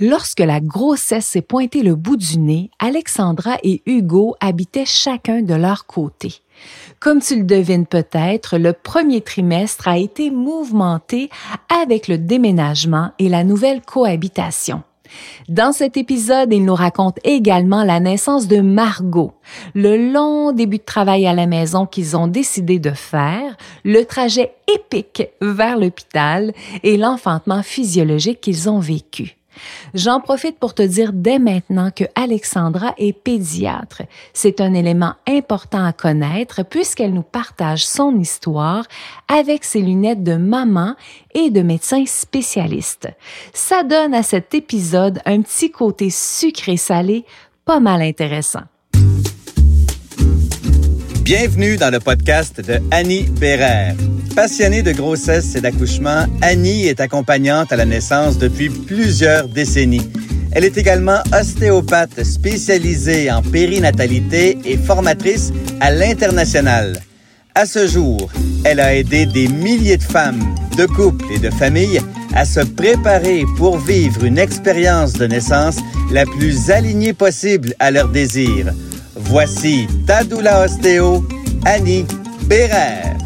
Lorsque la grossesse s'est pointée le bout du nez, Alexandra et Hugo habitaient chacun de leur côté. Comme tu le devines peut-être, le premier trimestre a été mouvementé avec le déménagement et la nouvelle cohabitation. Dans cet épisode, il nous raconte également la naissance de Margot, le long début de travail à la maison qu'ils ont décidé de faire, le trajet épique vers l'hôpital et l'enfantement physiologique qu'ils ont vécu. J'en profite pour te dire dès maintenant que Alexandra est pédiatre. C'est un élément important à connaître puisqu'elle nous partage son histoire avec ses lunettes de maman et de médecin spécialiste. Ça donne à cet épisode un petit côté sucré-salé pas mal intéressant. Bienvenue dans le podcast de Annie Bérère. Passionnée de grossesse et d'accouchement, Annie est accompagnante à la naissance depuis plusieurs décennies. Elle est également ostéopathe spécialisée en périnatalité et formatrice à l'international. À ce jour, elle a aidé des milliers de femmes, de couples et de familles à se préparer pour vivre une expérience de naissance la plus alignée possible à leurs désirs Voici Tadoula Ostéo, Annie Bérère.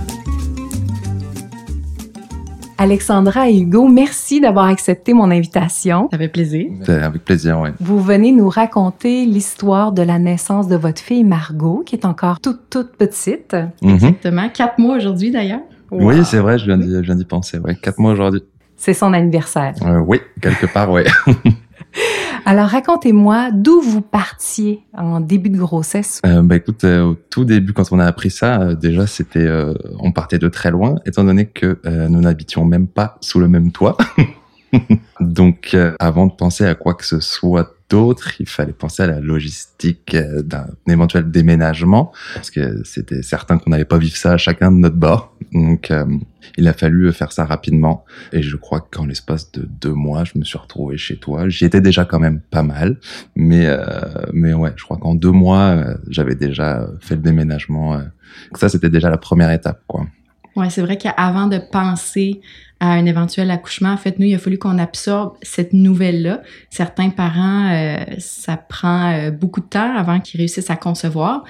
Alexandra et Hugo, merci d'avoir accepté mon invitation. Ça fait plaisir. Avec plaisir, oui. Vous venez nous raconter l'histoire de la naissance de votre fille Margot, qui est encore toute, toute petite. Mhm. Exactement. Quatre mois aujourd'hui, d'ailleurs. Oui, c'est vrai, je viens d'y penser. Ouais, quatre mois aujourd'hui. C'est son anniversaire. Euh, oui, quelque part, oui. Alors, racontez-moi d'où vous partiez en début de grossesse. Euh, bah écoute, euh, au tout début, quand on a appris ça, euh, déjà c'était, euh, on partait de très loin, étant donné que nous n'habitions même pas sous le même toit. Donc, avant de penser à quoi que ce soit d'autre, il fallait penser à la logistique d'un éventuel déménagement, parce que c'était certain qu'on n'allait pas vivre ça à chacun de notre bord. Donc, il a fallu faire ça rapidement. Et je crois qu'en l'espace de deux mois, je me suis retrouvé chez toi. J'y étais déjà quand même pas mal. Mais, euh, mais ouais, je crois qu'en deux mois, euh, j'avais déjà fait le déménagement. Euh. ça, c'était déjà la première étape, quoi. Ouais, c'est vrai qu'avant de penser à un éventuel accouchement, en fait, nous, il a fallu qu'on absorbe cette nouvelle-là. Certains parents, ça prend beaucoup de temps avant qu'ils réussissent à concevoir.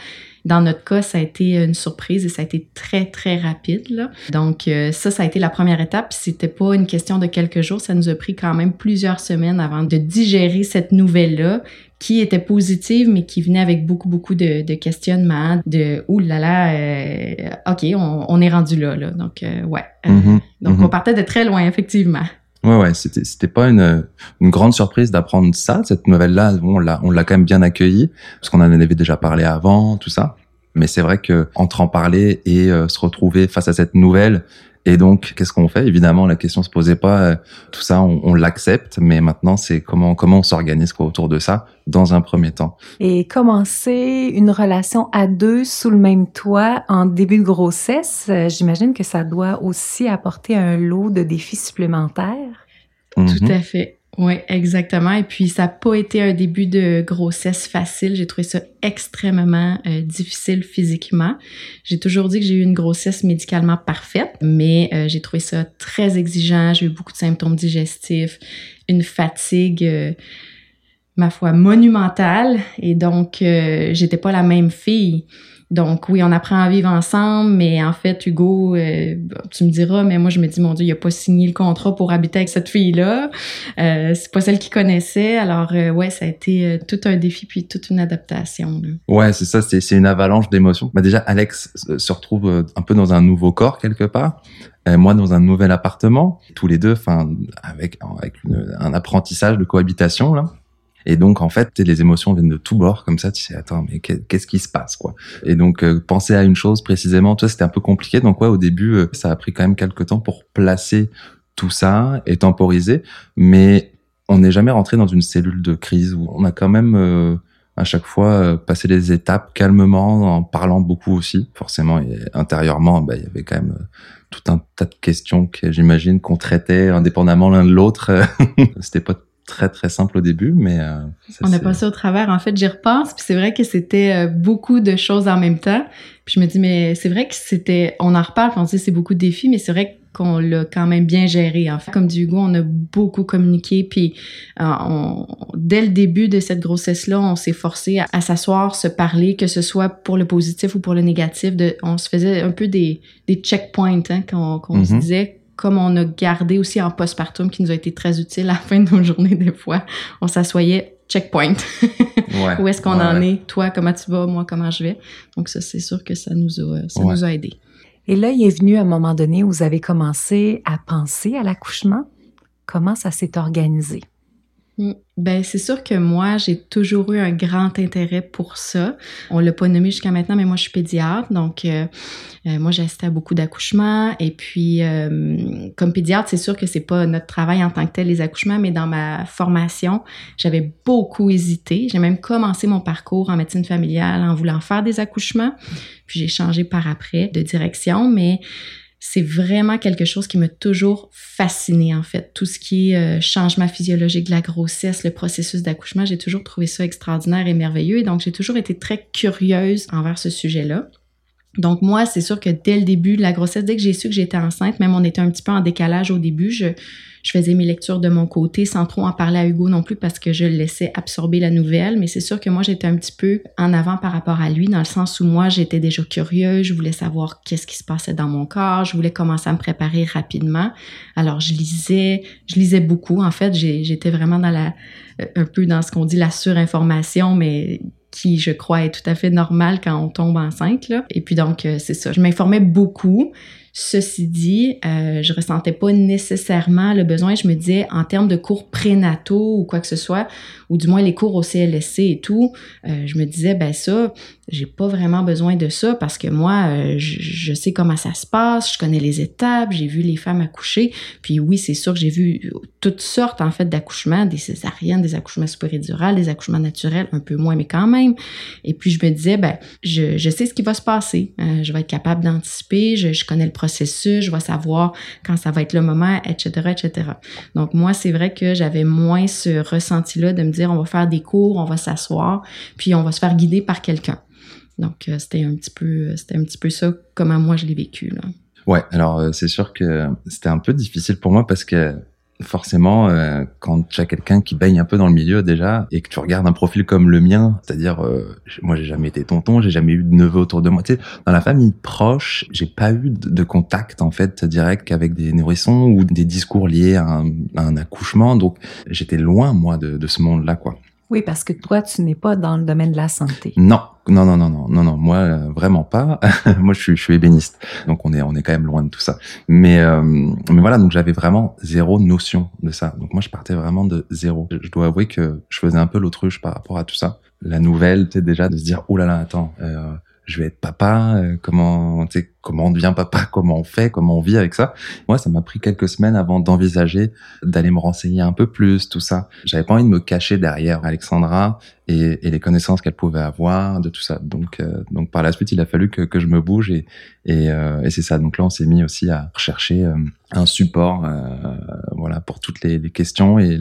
Dans notre cas, ça a été une surprise et ça a été très, très rapide. Là. Donc, euh, ça, ça a été la première étape. C'était pas une question de quelques jours. Ça nous a pris quand même plusieurs semaines avant de digérer cette nouvelle-là qui était positive, mais qui venait avec beaucoup, beaucoup de, de questionnements, de « Ouh là là, euh, OK, on, on, est rendu là. là. » Donc, euh, ouais. Mm-hmm. donc, mm-hmm. on partait de très loin, effectivement. Ouais, ouais, c'était, c'était pas une, une grande surprise d'apprendre ça. Cette nouvelle-là, on l'a, on l'a quand même bien accueillie parce qu'on en avait déjà parlé avant, tout ça. Mais c'est vrai que entre en parler et euh, se retrouver face à cette nouvelle, et donc, qu'est-ce qu'on fait? Évidemment, la question se posait pas. Euh, tout ça, on, on l'accepte, mais maintenant, c'est comment comment on s'organise quoi autour de ça dans un premier temps. Et commencer une relation à deux sous le même toit en début de grossesse, euh, j'imagine que ça doit aussi apporter un lot de défis supplémentaires. Tout mm-hmm. à fait. Oui, exactement. Et puis, ça n'a pas été un début de grossesse facile. J'ai trouvé ça extrêmement euh, difficile physiquement. J'ai toujours dit que j'ai eu une grossesse médicalement parfaite, mais euh, j'ai trouvé ça très exigeant. J'ai eu beaucoup de symptômes digestifs, une fatigue, euh, ma foi, monumentale. Et donc, j'étais pas la même fille. Donc oui, on apprend à vivre ensemble, mais en fait, Hugo, euh, tu me diras, mais moi je me dis, mon Dieu, il a pas signé le contrat pour habiter avec cette fille-là. Euh, c'est pas celle qu'il connaissait. Alors euh, ouais, ça a été euh, tout un défi puis toute une adaptation. Ouais, c'est ça, c'est une avalanche d'émotions. Bah déjà, Alex se retrouve un peu dans un nouveau corps quelque part. moi dans un nouvel appartement, tous les deux, enfin avec avec un apprentissage de cohabitation là. Et donc, en fait, les émotions viennent de tous bords, comme ça, tu sais, attends, mais qu'est-ce qui se passe, quoi? Et donc, euh, penser à une chose précisément, toi, c'était un peu compliqué. Donc, ouais, au début, euh, ça a pris quand même quelques temps pour placer tout ça et temporiser. Mais on n'est jamais rentré dans une cellule de crise où on a quand même... Euh, à chaque fois passé les étapes calmement en parlant beaucoup aussi forcément et intérieurement bah, il y avait quand même tout un tas de questions que j'imagine qu'on traitait indépendamment l'un de l'autre c'était pas très très simple au début, mais euh, on a passé au travers. En fait, j'y repense, puis c'est vrai que c'était euh, beaucoup de choses en même temps. Puis je me dis, mais c'est vrai que c'était, on en reparle, on dit c'est beaucoup de défis, mais c'est vrai qu'on l'a quand même bien géré. En fait, comme dit Hugo, on a beaucoup communiqué, puis euh, on, dès le début de cette grossesse-là, on s'est forcé à, s'asseoir, se parler, que ce soit pour le positif ou pour le négatif. De, on se faisait un peu des, des checkpoints, hein, qu'on se mhm. disait, comme on a gardé aussi en postpartum, qui nous a été très utile à la fin de nos journées des fois. On s'assoyait, checkpoint. ouais, Où est-ce qu'on en est? Toi, comment tu vas? Moi, comment je vais? Donc ça, c'est sûr que ça nous a, ça nous a aidés. Et là, il est venu un moment donné où vous avez commencé à penser à l'accouchement. Comment ça s'est organisé? Ben c'est sûr que moi j'ai toujours eu un grand intérêt pour ça. On l'a pas nommé jusqu'à maintenant, mais moi je suis pédiatre, donc euh, euh, moi j'ai assisté à beaucoup d'accouchements et puis euh, comme pédiatre c'est sûr que c'est pas notre travail en tant que tel les accouchements, mais dans ma formation j'avais beaucoup hésité. J'ai même commencé mon parcours en médecine familiale en voulant faire des accouchements, puis j'ai changé par après de direction, mais c'est vraiment quelque chose qui m'a toujours fasciné en fait. Tout ce qui est euh, changement physiologique de la grossesse, le processus d'accouchement, j'ai toujours trouvé ça extraordinaire et merveilleux et donc j'ai toujours été très curieuse envers ce sujet-là. Donc moi, c'est sûr que dès le début de la grossesse, dès que j'ai su que j'étais enceinte, même on était un petit peu en décalage au début, je, faisais mes lectures de mon côté sans trop en parler à Hugo non plus parce que je le laissais absorber la nouvelle. Mais c'est sûr que moi, j'étais un petit peu en avant par rapport à lui dans le sens où moi, j'étais déjà curieuse. Je voulais savoir qu'est-ce qui se passait dans mon corps. Je voulais commencer à me préparer rapidement. Alors, je lisais, je lisais beaucoup. En fait, j'étais vraiment dans la, un peu dans ce qu'on dit la surinformation, mais qui, je crois, est tout à fait normal quand on tombe enceinte. Là. Et puis donc, euh, c'est ça. Je m'informais beaucoup. Ceci dit, euh, je ressentais pas nécessairement le besoin. Je me disais, en termes de cours prénataux ou quoi que ce soit, ou du moins les cours au CLSC et tout, euh, je me disais, ben ça, j'ai pas vraiment besoin de ça parce que moi, euh, je, sais comment ça se passe, je connais les étapes, j'ai vu les femmes accoucher. Puis oui, c'est sûr que j'ai vu toutes sortes en fait d'accouchements, des césariennes, des accouchements péridurales, des accouchements naturels, un peu moins, mais quand même. Et puis je me disais, ben je, je sais ce qui va se passer, euh, je vais être capable d'anticiper, je, je connais le processus, je vais savoir quand ça va être le moment, etc., etc. Donc moi, c'est vrai que j'avais moins ce ressenti-là de me dire, on va faire des cours, on va s'asseoir, puis on va se faire guider par quelqu'un. Donc, euh, c'était un petit peu, c'était un petit peu ça, comment moi je l'ai vécu. Là. Ouais, alors euh, c'est sûr que c'était un peu difficile pour moi parce que forcément, euh, quand tu as quelqu'un qui baigne un peu dans le milieu déjà et que tu regardes un profil comme le mien, c'est-à-dire moi j'ai jamais été tonton, j'ai jamais eu de neveu autour de moi. Tu sais, dans la famille proche, j'ai pas eu de, contact en fait direct avec des nourrissons ou des discours liés à un, accouchement, donc j'étais loin moi de, de ce monde-là quoi. Oui, parce que toi, tu n'es pas dans le domaine de la santé. Non, non, non, non, non, non, non, moi euh, vraiment pas. moi, je suis, je suis ébéniste, donc on est, on est quand même loin de tout ça. Mais, euh, mais voilà, donc j'avais vraiment zéro notion de ça. Donc moi, je partais vraiment de zéro. Je, dois avouer que je faisais un peu l'autruche par rapport à tout ça. La nouvelle, tu sais déjà de se dire, oh là là, attends. Euh, je vais être papa, euh, comment, tu sais, comment on devient papa, comment on fait, comment on vit avec ça. Moi, ça m'a pris quelques semaines avant d'envisager d'aller me renseigner un peu plus, tout ça. J'avais pas envie de me cacher derrière Alexandra et, les connaissances qu'elle pouvait avoir, de tout ça. Donc, euh, donc par la suite, il a fallu que, que je me bouge et, et, euh, et c'est ça. Donc là, on s'est mis aussi à rechercher un support, voilà, pour toutes les, les questions et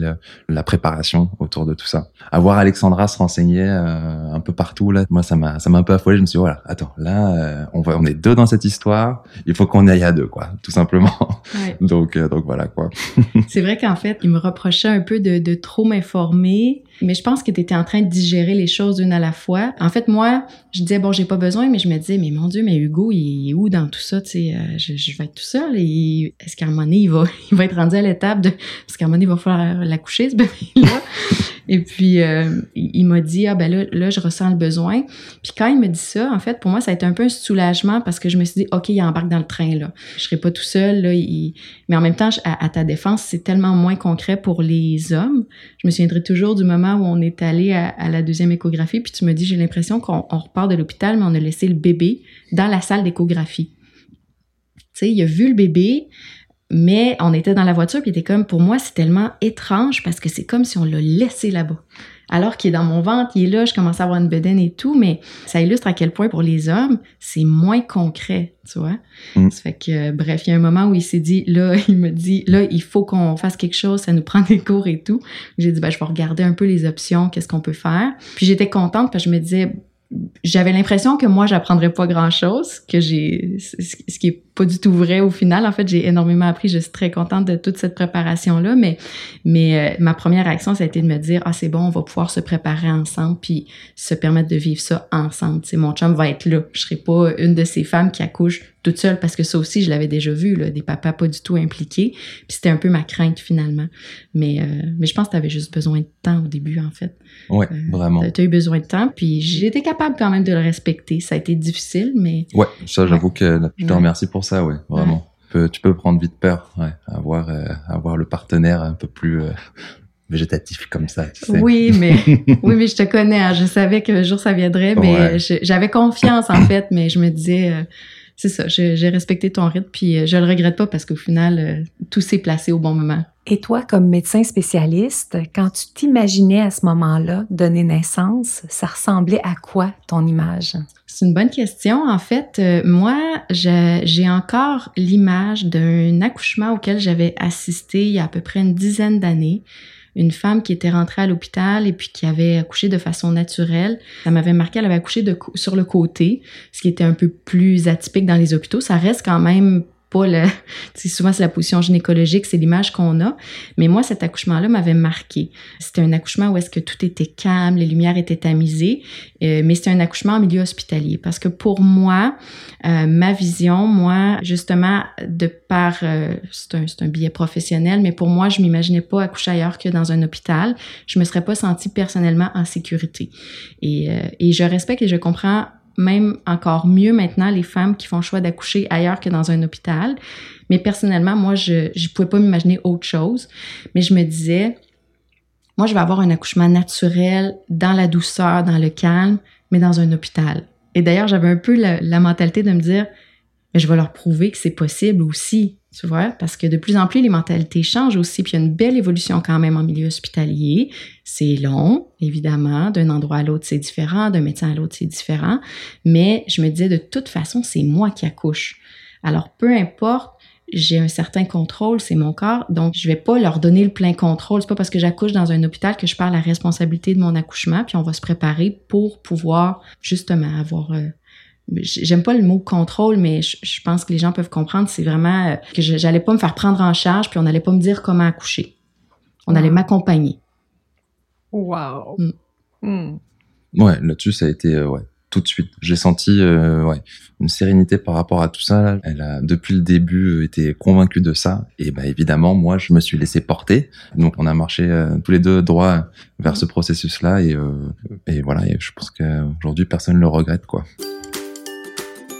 la préparation autour de tout ça. Avoir Alexandra se renseigner un peu partout là, moi ça m'a ça m'a un peu affolé. Je me suis dit voilà, attends, là, euh, on va, on est deux dans cette histoire. Il faut qu'on aille à deux, quoi, tout simplement. donc, euh, donc voilà, quoi. c'est vrai qu'en fait, il me reprochait un peu de, de trop m'informer, mais je pense que tu étais en train de digérer les choses une à la fois. En fait, moi, je disais bon, j'ai pas besoin, mais je me disais mais mon Dieu, mais Hugo, il est où dans tout ça, tu sais, euh, je, je, vais être tout seul. Et est-ce qu'à un moment donné, il va, il va être rendu à l'étape de, parce qu'à un moment donné, il va falloir l'accoucher ce bébé-là. Et puis, euh, il, m'a dit, ah ben là, là, je ressens le besoin. Puis quand il me dit ça, en fait, pour moi, ça a été un peu un soulagement parce que je me suis dit, OK, il embarque dans le train, là. Je serai pas tout seul, là. Mais en même temps, à, ta défense, c'est tellement moins concret pour les hommes. Je me souviendrai toujours du moment où on est allé à, la deuxième échographie, puis tu me dis, j'ai l'impression qu'on repart de l'hôpital, mais on a laissé le bébé dans la salle d'échographie. Tu sais, il a vu le bébé, mais on était dans la voiture, puis il était comme, pour moi, c'est tellement étrange parce que c'est comme si on l'a laissé là-bas. Alors qu'il est dans mon ventre, il est là, je commence à avoir une bedaine et tout, mais ça illustre à quel point pour les hommes, c'est moins concret, tu vois? Mm. Ça fait que, bref, il y a un moment où il s'est dit, là, il me dit, là, il faut qu'on fasse quelque chose, ça nous prend des cours et tout. J'ai dit, ben, je vais regarder un peu les options, qu'est-ce qu'on peut faire. Puis j'étais contente parce que je me disais, j'avais l'impression que moi j'apprendrais pas grand chose que j'ai ce qui est pas du tout vrai au final. En fait j'ai énormément appris je suis très contente de toute cette préparation là mais mais euh, ma première réaction ça a été de me dire ah c'est bon on va pouvoir se préparer ensemble puis se permettre de vivre ça ensemble. C'est mon chum va être là. Je serai pas une de ces femmes qui accouche toute seule parce que ça aussi je l'avais déjà vu là, des papas pas du tout impliqués. Puis c'était un peu ma crainte finalement. Mais euh, mais je pense que tu avais juste besoin de temps au début en fait. Ouais euh, vraiment. tu as eu besoin de temps puis j'étais capable quand même de le respecter. Ça a été difficile mais ouais ça j'avoue que je te remercie pour ça ouais vraiment. Tu, peux, tu peux prendre vite peur ouais avoir euh, avoir le partenaire un peu plus végétatif comme ça. Tu sais. Oui, mais oui, mais je te connais. Hein, je savais que le jour ça viendrait, mais j'avais confiance en fait, mais je me disais, c'est ça, j'ai respecté ton rythme, puis euh, je le regrette pas parce qu'au final, euh, tout s'est placé au bon moment. Et toi, comme médecin spécialiste, quand tu t'imaginais à ce moment-là donner naissance, ça ressemblait à quoi ton image? C'est une bonne question. En fait, euh, moi, j'ai encore l'image d'un accouchement auquel j'avais assisté il y a à peu près une dizaine d'années une femme qui était rentrée à l'hôpital et puis qui avait accouché de façon naturelle. Ça m'avait marqué, elle avait accouché de, sur le côté, ce qui était un peu plus atypique dans les hôpitaux. Ça reste quand même pas le, souvent c'est la position gynécologique, c'est l'image qu'on a. Mais moi, cet accouchement-là m'avait marqué. C'était un accouchement où est-ce que tout était calme, les lumières étaient tamisées, euh, mais c'était un accouchement en milieu hospitalier. Parce que pour moi, euh, ma vision, moi, justement, de par, euh, c'est un, un billet professionnel, mais pour moi, je m'imaginais pas accoucher ailleurs que dans un hôpital. Je me serais pas sentie personnellement en sécurité. Et, et je respecte et je comprends même encore mieux maintenant les femmes qui font le choix d'accoucher ailleurs que dans un hôpital. Mais personnellement, moi, je ne pouvais pas m'imaginer autre chose. Mais je me disais, moi, je vais avoir un accouchement naturel, dans la douceur, dans le calme, mais dans un hôpital. Et d'ailleurs, j'avais un peu la, mentalité de me dire, je vais leur prouver que c'est possible aussi tu vois, parce que de plus en plus, les mentalités changent aussi, puis il y a une belle évolution quand même en milieu hospitalier. C'est long, évidemment, d'un endroit à l'autre, c'est différent, d'un médecin à l'autre, c'est différent, mais je me disais, de toute façon, c'est moi qui accouche. Alors, peu importe, j'ai un certain contrôle, c'est mon corps, donc je vais pas leur donner le plein contrôle. C'est pas parce que j'accouche dans un hôpital que je parle la responsabilité de mon accouchement, puis on va se préparer pour pouvoir justement avoir euh, j'aime pas le mot contrôle, mais je, pense que les gens peuvent comprendre. C'est vraiment euh, que j'allais pas me faire prendre en charge, puis on n'allait pas me dire comment accoucher. On allait m'accompagner. Wow. Mm. Mm. Ouais, là-dessus, ça a été euh, ouais, tout de suite. J'ai senti euh, ouais, une sérénité par rapport à tout ça. Elle a depuis le début été convaincue de ça. Et bah évidemment, moi, je me suis laissé porter. Donc on a marché tous les deux droit vers ce processus-là. Et, et voilà, et je pense qu'aujourd'hui, personne ne le regrette, quoi.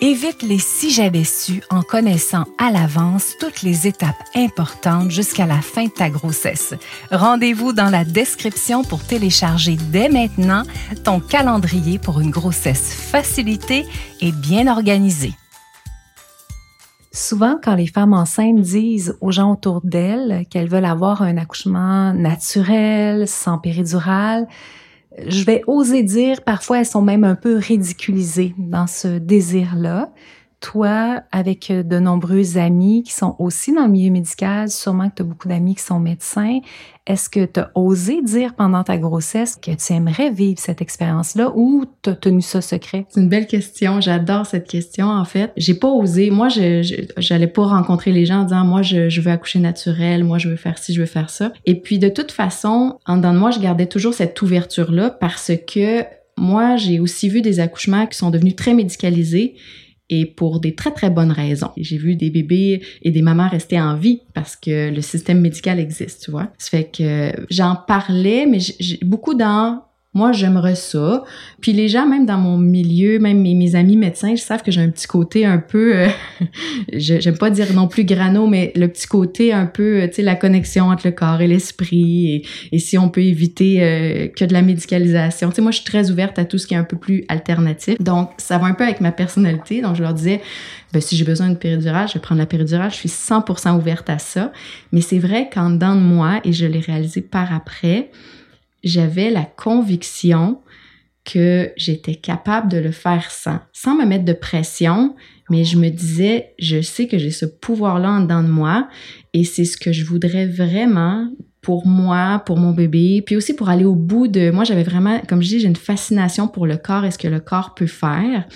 Évite les si j'avais su en connaissant à l'avance toutes les étapes importantes jusqu'à la fin de ta grossesse. Rendez-vous dans la description pour télécharger dès maintenant ton calendrier pour une grossesse facilitée et bien organisée. Souvent, quand les femmes enceintes disent aux gens autour d'elles qu'elles veulent avoir un accouchement naturel, sans péridurale, je vais oser dire, parfois elles sont même un peu ridiculisées dans ce désir-là toi, avec euh, de nombreux amis qui sont aussi dans le milieu médical, sûrement que tu as beaucoup d'amis qui sont médecins, est-ce que tu as osé dire pendant ta grossesse que tu aimerais vivre cette expérience-là ou tu as tenu ça secret? C'est une belle question. J'adore cette question, en fait. J'ai pas osé. Moi, je, j'allais pas rencontrer les gens en disant, moi, je, je veux accoucher naturel, moi, je veux faire ci, je veux faire ça. Et puis, de toute façon, en dedans de moi, je gardais toujours cette ouverture-là parce que moi, j'ai aussi vu des accouchements qui sont devenus très médicalisés et pour des très très bonnes raisons. J'ai vu des bébés et des mamans rester en vie parce que le système médical existe, tu vois. Ça fait que j'en parlais, mais j'ai beaucoup dans moi, j'aimerais ça. Puis les gens, même dans mon milieu, même mes, amis médecins, ils savent que j'ai un petit côté un peu, euh, j'aime pas dire non plus grano, mais le petit côté un peu, tu sais, la connexion entre le corps et l'esprit, et, si on peut éviter euh, que de la médicalisation. Tu sais, moi, je suis très ouverte à tout ce qui est un peu plus alternatif. Donc, ça va un peu avec ma personnalité. Donc, je leur disais, ben, si j'ai besoin d'une péridurale, je vais prendre la péridurale. Je suis 100% ouverte à ça. Mais c'est vrai qu'en dedans de moi, et je l'ai réalisé par après, j'avais la conviction que j'étais capable de le faire sans, sans me mettre de pression, mais je me disais, je sais que j'ai ce pouvoir-là en dedans de moi et c'est ce que je voudrais vraiment pour moi, pour mon bébé, puis aussi pour aller au bout de... Moi, j'avais vraiment, comme je dis, j'ai une fascination pour le corps et ce que le corps peut faire.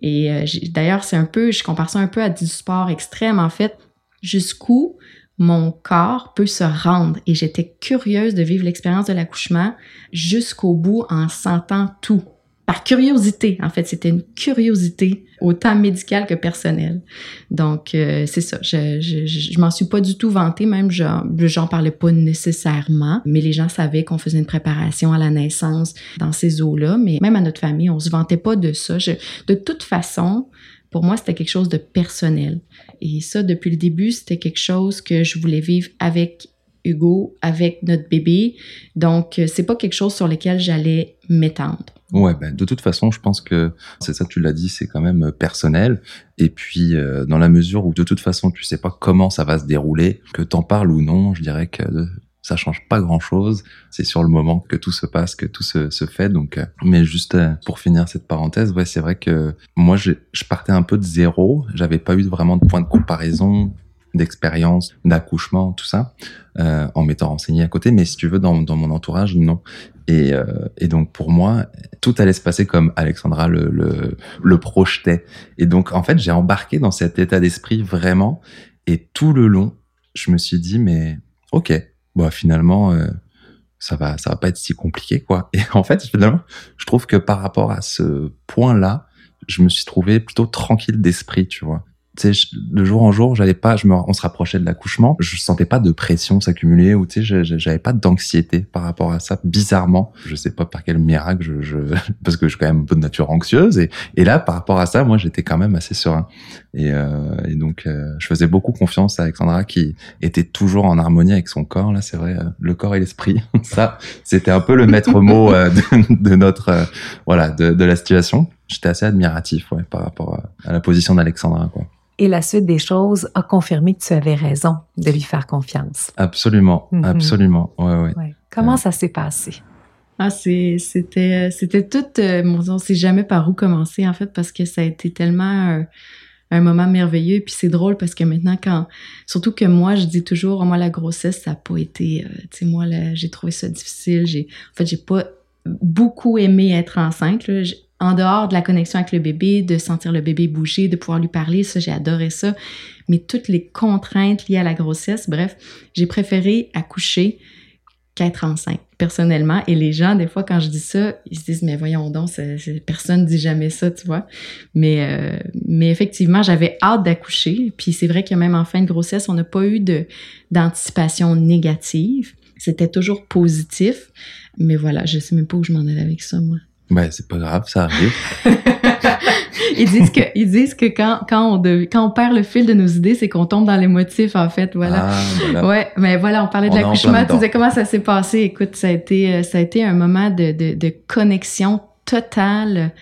Et euh, d'ailleurs, c'est un peu, je compare ça un peu à du sport extrême, en fait, jusqu'où mon corps peut se rendre. Et j'étais curieuse de vivre l'expérience de l'accouchement jusqu'au bout en sentant tout par curiosité. En fait, c'était une curiosité autant médicale que personnelle. Donc, euh, c'est ça. Je, je, je, m'en suis pas du tout vantée, même j'en parlais pas nécessairement, mais les gens savaient qu'on faisait une préparation à la naissance dans ces eaux-là. Mais même à notre famille, on se vantait pas de ça. de toute façon, pour moi, c'était quelque chose de personnel. Et ça, depuis le début, c'était quelque chose que je voulais vivre avec Hugo, avec notre bébé. Donc, euh, c'est pas quelque chose sur lequel j'allais m'étendre. Ouais, ben, de toute façon, je pense que c'est ça, tu l'as dit, c'est quand même euh, personnel. Et puis, euh, dans la mesure où de toute façon, tu sais pas comment ça va se dérouler, que t'en parles ou non, je dirais que ça change pas grand chose. C'est sur le moment que tout se passe, que tout se, se fait. Donc, euh, mais juste pour finir cette parenthèse, ouais, c'est vrai que moi, je, je partais un peu de zéro. J'avais pas eu vraiment de point de comparaison d'expérience, d'accouchement, tout ça, euh, en m'étant renseigné à côté. Mais si tu veux, dans, dans mon entourage, non. Et, euh, et, donc pour moi, tout allait se passer comme Alexandra le, le, le projetait. Et donc en fait, j'ai embarqué dans cet état d'esprit vraiment. Et tout le long, je me suis dit, mais ok, bon, finalement, euh, ça va, ça va pas être si compliqué, quoi. Et en fait, finalement, je trouve que par rapport à ce point-là, je me suis trouvé plutôt tranquille d'esprit, tu vois tu sais, de jour en jour, j'allais pas, je me, on se rapprochait de l'accouchement, je sentais pas de pression s'accumuler ou tu sais, j'avais pas d'anxiété par rapport à ça. Bizarrement, je sais pas par quel miracle, je, je parce que je suis quand même un peu de nature anxieuse et, là, par rapport à ça, moi, j'étais quand même assez serein. Et, euh, et donc, euh, je faisais beaucoup confiance à Alexandra qui était toujours en harmonie avec son corps. Là, c'est vrai, euh, le corps et l'esprit. ça, c'était un peu le maître mot euh, de, notre, voilà, de, de la situation. J'étais assez admiratif, ouais, par rapport à, à la position d'Alexandra, quoi. Et la suite des choses a confirmé que tu avais raison de lui faire confiance. Absolument, mm-hmm. absolument. Ouais, ouais. ouais. Comment ça s'est passé? Ah, c'était, c'était tout, euh, on sait jamais par où commencer, en fait, parce que ça a été tellement euh, un moment merveilleux. Puis c'est drôle parce que maintenant, quand, surtout que moi, je dis toujours, moi, la grossesse, ça n'a pas été, euh, tu sais, moi, j'ai trouvé ça difficile. J'ai, en fait, j'ai pas beaucoup aimé être enceinte. Là en dehors de la connexion avec le bébé, de sentir le bébé bouger, de pouvoir lui parler, ça, j'ai adoré ça. Mais toutes les contraintes liées à la grossesse, bref, j'ai préféré accoucher qu'être enceinte, personnellement. Et les gens, des fois, quand je dis ça, ils se disent, mais voyons donc, personne ne dit jamais ça, tu vois. Mais, euh, mais effectivement, j'avais hâte d'accoucher. Puis c'est vrai que même en fin de grossesse, on n'a pas eu d'anticipation négative. C'était toujours positif. Mais voilà, je sais même pas où je m'en allais avec ça, moi. Ben, c'est pas grave, ça arrive. ils disent que, ils disent que quand, quand, on quand on perd le fil de nos idées, c'est qu'on tombe dans les motifs, en fait. Voilà. Ah, Ouais, mais voilà, on parlait de l'accouchement. Tu disais comment ça s'est passé? Écoute, ça a été, euh, ça a été un moment de, de, de connexion totale.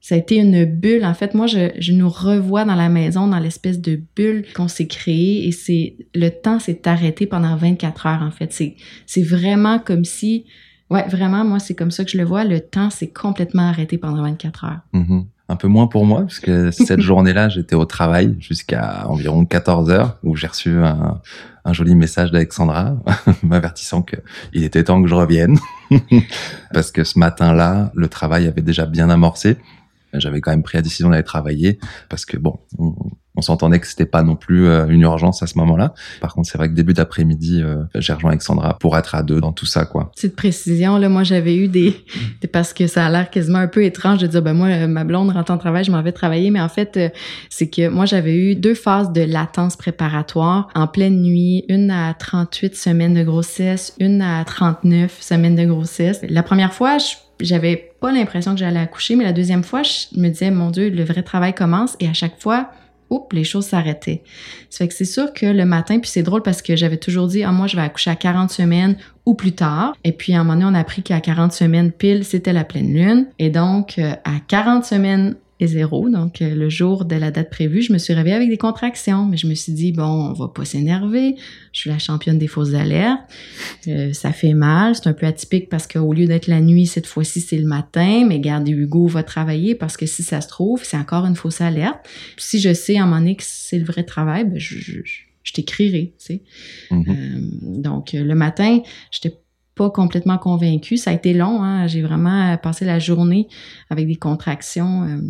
Ça a été une bulle. En fait, moi, je, je nous revois dans la maison, dans l'espèce de bulle qu'on s'est créée et c'est, le temps s'est arrêté pendant 24 heures, en fait. C'est, c'est vraiment comme si, Ouais, vraiment, moi, c'est comme ça que je le vois. Le temps s'est complètement arrêté pendant 24 heures. Mm-hmm. Un peu moins pour moi, parce que cette journée-là, j'étais au travail jusqu'à environ 14 heures, où j'ai reçu un, un, joli message d'Alexandra m'avertissant qu'il était temps que je revienne, parce que ce matin-là, le travail avait déjà bien amorcé. J'avais quand même pris la décision d'aller travailler, parce que bon, on s'entendait que c'était pas non plus euh, une urgence à ce moment-là. Par contre, c'est vrai que début d'après-midi, euh, j'ai rejoint Alexandra pour être à deux dans tout ça, quoi. Petite précision, là, moi, j'avais eu des, parce que ça a l'air quasiment un peu étrange de dire, ben moi, euh, ma blonde rentre en travail, je m'en vais travailler, mais en fait, c'est que moi, j'avais eu deux phases de latence préparatoire en pleine nuit, une à 38 semaines de grossesse, une à 39 semaines de grossesse. La première fois, j'avais pas l'impression que j'allais accoucher, mais la deuxième fois, je me disais, mon Dieu, le vrai travail commence, et à chaque fois, les choses s'arrêtaient. Ça fait que c'est sûr que le matin, puis c'est drôle parce que j'avais toujours dit, ah, moi, je vais accoucher à 40 semaines ou plus tard. Et puis, à un moment donné, on a appris qu'à 40 semaines pile, c'était la pleine lune. Et donc, euh, à 40 semaines zéro, donc euh, le jour de la date prévue, je me suis réveillée avec des contractions, mais je me suis dit, bon, on va pas s'énerver, je suis la championne des fausses alertes, euh, ça fait mal, c'est un peu atypique parce qu'au lieu d'être la nuit, cette fois-ci, c'est le matin, mais gardez Hugo va travailler parce que si ça se trouve, c'est encore une fausse alerte. Puis si je sais à un moment donné que c'est le vrai travail, ben je, je t'écrirai, tu sais. Mhm. Euh, donc, le matin, j'étais pas complètement convaincue. Ça a été long, hein. J'ai vraiment passé la journée avec des contractions, euh,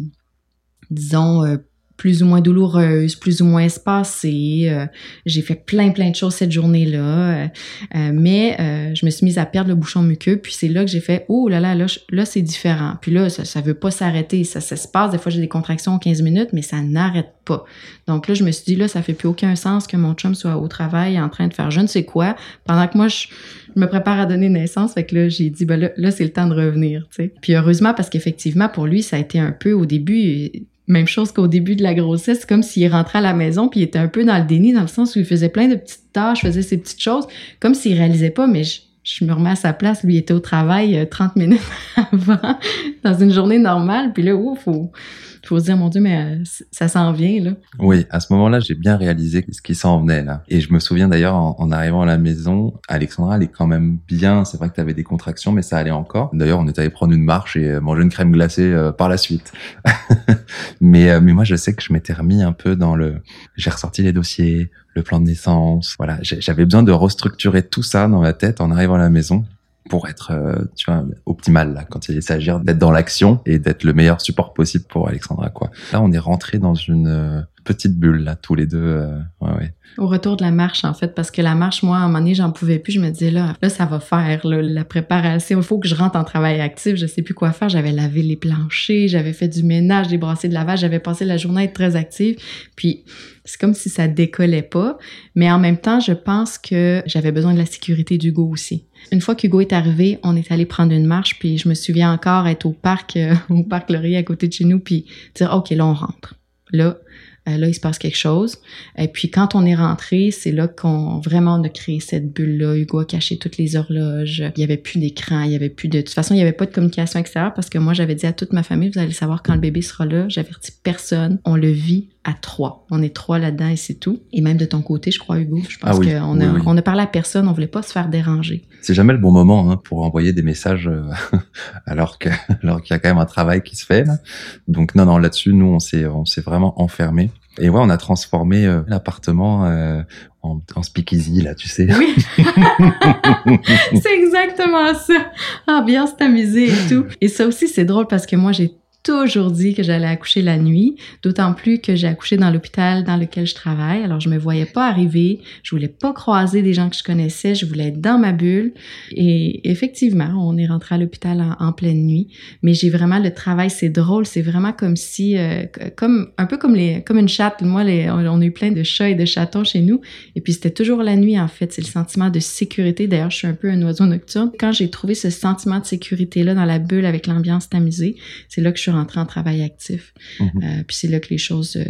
disons, euh, plus ou moins douloureuses, plus ou moins espacées. Euh, j'ai fait plein, plein de choses cette journée-là. Euh, euh, mais euh, je me suis mise à perdre le bouchon muqueux. Puis c'est là que j'ai fait, oh là là, là, là c'est différent. Puis là, ça, ça veut pas s'arrêter. Ça, ça se passe. Des fois, j'ai des contractions en 15 minutes, mais ça n'arrête pas. Donc là, je me suis dit, là, ça fait plus aucun sens que mon chum soit au travail en train de faire je ne sais quoi, pendant que moi, je, me prépare à donner naissance. Fait que là, j'ai dit, ben là, là c'est le temps de revenir, tu sais. Puis heureusement, parce qu'effectivement, pour lui, ça a été un peu au début, même chose qu'au début de la grossesse, c'est comme s'il rentrait à la maison puis il était un peu dans le déni, dans le sens où il faisait plein de petites tâches, faisait ses petites choses, comme s'il réalisait pas, mais je, je me remets à sa place. Lui, était au travail euh, 30 minutes avant, dans une journée normale. Puis là, ouf, faut se dire, mon Dieu, mais euh, ça s'en vient, là. Oui, à ce moment-là, j'ai bien réalisé ce qui s'en venait là. Et je me souviens d'ailleurs en, arrivant à la maison, Alexandra est quand même bien. C'est vrai que tu avais des contractions, mais ça allait encore. D'ailleurs, on est allé prendre une marche et euh, manger une crème glacée euh, par la suite. mais mais moi, je sais que je m'étais remis un peu dans le. J'ai ressorti les dossiers, le plan de naissance. Voilà, j'avais besoin de restructurer tout ça dans ma tête en arrivant à la maison pour être euh, tu vois optimal là quand il s'agit d'être dans l'action et d'être le meilleur support possible pour Alexandra quoi. Là on est rentré dans une euh, petite bulle là tous les deux euh, ouais ouais. Au retour de la marche, en fait, parce que la marche, moi, à un moment donné, j'en pouvais plus. Je me disais, là, là, ça va faire, là, la préparation. Il faut que je rentre en travail actif. Je sais plus quoi faire. J'avais lavé les planchers, j'avais fait du ménage, des brassées de lavage. J'avais passé la journée à être très active. Puis, c'est comme si ça décollait pas. Mais en même temps, je pense que j'avais besoin de la sécurité d'Hugo aussi. Une fois qu'Hugo est arrivé, on est allé prendre une marche. Puis, je me souviens encore être au parc, euh, au parc Laurier à côté de chez nous, puis dire, OK, là, on rentre. Là, euh, là, il se passe quelque chose. Et puis quand on est rentré, c'est là qu'on vraiment on a créé cette bulle-là. Hugo a caché toutes les horloges. Il y avait plus d'écran, il y avait plus de. De toute façon, il y avait pas de communication extérieure parce que moi j'avais dit à toute ma famille, vous allez savoir quand le bébé sera là. J'avertis personne. On le vit à trois. On est trois là-dedans et c'est tout. Et même de ton côté, je crois, Hugo. Je pense Ah oui, qu'on oui, a, oui. on a parlé à personne. On voulait pas se faire déranger. C'est jamais le bon moment hein, pour envoyer des messages euh, alors que alors qu'il y a quand même un travail qui se fait. Là. Donc non non là-dessus nous on s'est on s'est vraiment enfermé. Et ouais on a transformé euh, l'appartement euh, en, en speakeasy là tu sais. Oui. c'est exactement ça. Ambiance tamisée et tout. Et ça aussi, c'est drôle parce que moi, j'ai toujours dit que j'allais accoucher la nuit, d'autant plus que j'ai accouché dans l'hôpital dans lequel je travaille. Alors, je me voyais pas arriver, je voulais pas croiser des gens que je connaissais, je voulais être dans ma bulle. Et effectivement, on est rentré à l'hôpital en, pleine nuit. Mais j'ai vraiment le travail, c'est drôle, c'est vraiment comme si, euh, comme un peu comme les, comme une chatte. Moi, on, on a eu plein de chats et de chatons chez nous. Et puis c'était toujours la nuit en fait, c'est le sentiment de sécurité. D'ailleurs, je suis un peu un oiseau nocturne. Quand j'ai trouvé ce sentiment de sécurité là dans la bulle avec l'ambiance tamisée, c'est là que je suis rentrée en travail actif. Mhm. Euh, puis c'est là que les choses euh,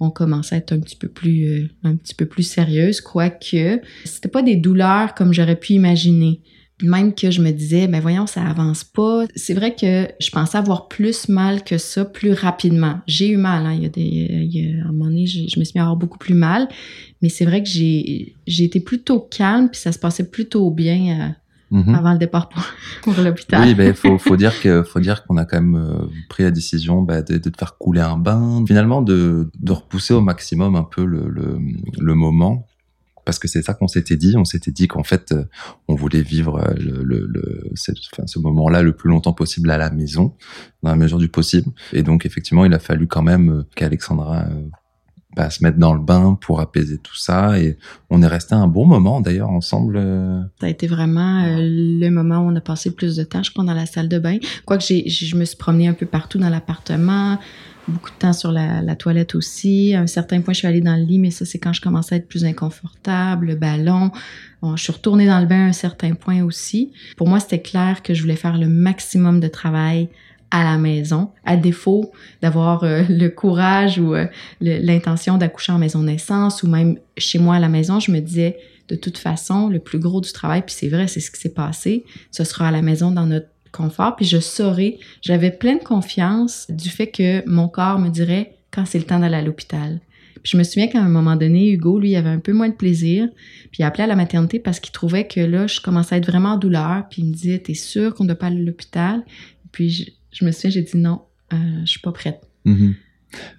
ont commencé à être un petit peu plus euh, un petit peu plus sérieuses, quoique c'était pas des douleurs comme j'aurais pu imaginer. Même que je me disais, ben voyons, ça avance pas. C'est vrai que je pensais avoir plus mal que ça, plus rapidement. J'ai eu mal, hein. Il y a des, il y a, à un moment donné, je, je me suis mis à avoir beaucoup plus mal. Mais c'est vrai que j'ai, j'ai été plutôt calme, puis ça se passait plutôt bien Mhm. avant le départ pour, pour l'hôpital. Oui, ben faut faut dire que faut dire qu'on a quand même euh, pris la décision bah, de, de te faire couler un bain, finalement de de repousser au maximum un peu le le, le moment parce que c'est ça qu'on s'était dit. On s'était dit qu'en fait, euh, on voulait vivre euh, le, le, le cette- enfin, ce moment-là le plus longtemps possible à la maison, dans la mesure du possible. Et donc, effectivement, il a fallu quand même qu'Alexandra bah, se mette dans le bain pour apaiser tout ça. Et on est resté un bon moment, d'ailleurs, ensemble. euh, Ça a été vraiment euh, le moment où on a passé plus de temps, je crois, dans la salle de bain. Quoique je me suis promenée un peu partout dans l'appartement, beaucoup de temps sur la, la toilette aussi. À un certain point, je suis allée dans le lit, mais ça, c'est quand je commençais à être plus inconfortable, le ballon. Bon, je suis retournée dans le bain à un certain point aussi. Pour moi, c'était clair que je voulais faire le maximum de travail à la maison, à défaut d'avoir euh, le courage ou euh, l'intention d'accoucher en maison naissance ou même chez moi à la maison, je me disais de toute façon, le plus gros du travail, puis c'est vrai, c'est ce qui s'est passé, ce sera à la maison dans notre confort, puis je saurais, j'avais pleine confiance du fait que mon corps me dirait quand c'est le temps d'aller à l'hôpital. Puis je me souviens qu'à un moment donné, Hugo, lui, avait un peu moins de plaisir, puis il appelait à la maternité parce qu'il trouvait que là, je commençais à être vraiment en douleur, puis il me disait, t'es sûr qu'on ne doit pas aller à l'hôpital? Puis je, me souviens, j'ai dit non, euh, je suis pas prête. mhm.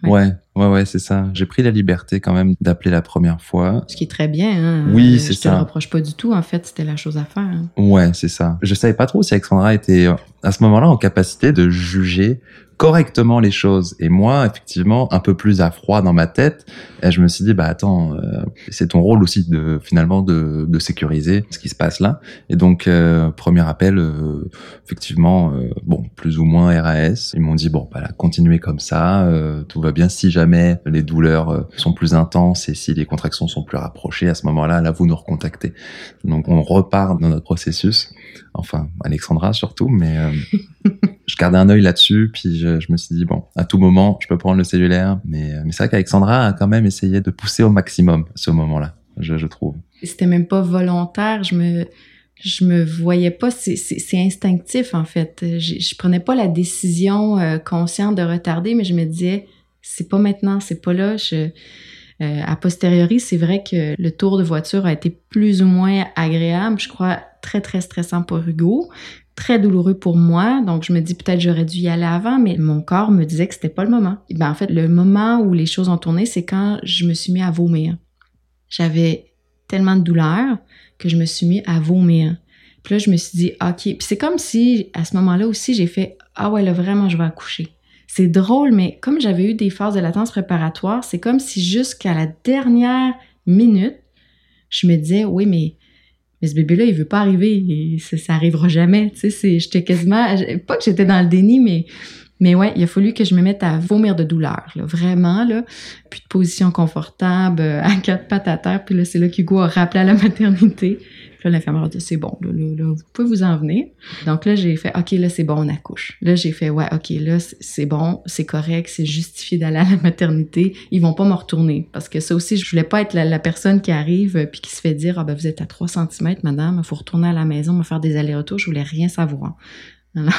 Ouais, ouais, ouais, c'est ça. J'ai pris la liberté quand même d'appeler la première fois. Ce qui est très bien. Hein. Oui, Euh, c'est Je te ça. le reproche pas du tout. En fait, c'était la chose à faire. hein. Ouais, c'est ça. Je savais pas trop si Alexandra était euh, à ce moment-là en capacité de juger correctement les choses. Et moi, effectivement, un peu plus à froid dans ma tête, et je me suis dit, bah attends, euh, c'est ton rôle aussi de finalement de, de sécuriser ce qui se passe là. Et donc, euh, premier appel, euh, effectivement, bon, plus ou moins RAS. Ils m'ont dit, bon, bah là, continuez comme ça, tout va bien. Si jamais les douleurs euh, sont plus intenses et si les contractions sont plus rapprochées, à ce moment-là, là, vous nous recontactez. Donc, on repart dans notre processus. Enfin, Alexandra surtout, mais euh, je gardais un œil là-dessus, puis je, je me suis dit bon, à tout moment, je peux prendre le cellulaire, mais, euh, mais c'est vrai qu'Alexandra a quand même essayé de pousser au maximum ce moment-là, je, je trouve. C'était même pas volontaire. Je me, je me voyais pas. C'est, instinctif en fait. Je, je prenais pas la décision euh, consciente de retarder, mais je me disais c'est pas maintenant, c'est pas là. Euh, a posteriori, c'est vrai que le tour de voiture a été plus ou moins agréable. Je crois très très stressant pour Hugo, très douloureux pour moi. Donc je me dis peut-être j'aurais dû y aller avant, mais mon corps me disait que c'était pas le moment. Et ben en fait, le moment où les choses ont tourné, c'est quand je me suis mis à vomir. J'avais tellement de douleur que je me suis mis à vomir. Puis là, je me suis dit, OK. Puis c'est comme si, à ce moment-là aussi, j'ai fait, ah ouais, là, vraiment, je vais accoucher. C'est drôle, mais comme j'avais eu des phases de latence préparatoire, c'est comme si jusqu'à la dernière minute, je me disais, oui, mais, mais ce bébé-là, il veut pas arriver. Ça, ça arrivera jamais. Tu sais, j'étais quasiment, pas que j'étais dans le déni, mais, mais ouais, il a fallu que je me mette à vomir de douleur, là, vraiment, là. Puis de position confortable, euh, à quatre pattes à terre. Puis là, c'est là qu'Hugo a rappelé à la maternité. Puis là, l'infirmière dit, c'est bon, là, là, vous pouvez vous en venir. Donc là, j'ai fait, OK, là, c'est bon, on accouche. Là, j'ai fait, ouais, OK, là, c'est- bon, c'est correct, c'est justifié d'aller à la maternité. Ils vont pas me retourner. Parce que ça aussi, je voulais pas être la, la personne qui arrive euh, puis qui se fait dire, ah ben, vous êtes à 3 cm, madame, il faut retourner à la maison, me faire des allers-retours. Je voulais rien savoir.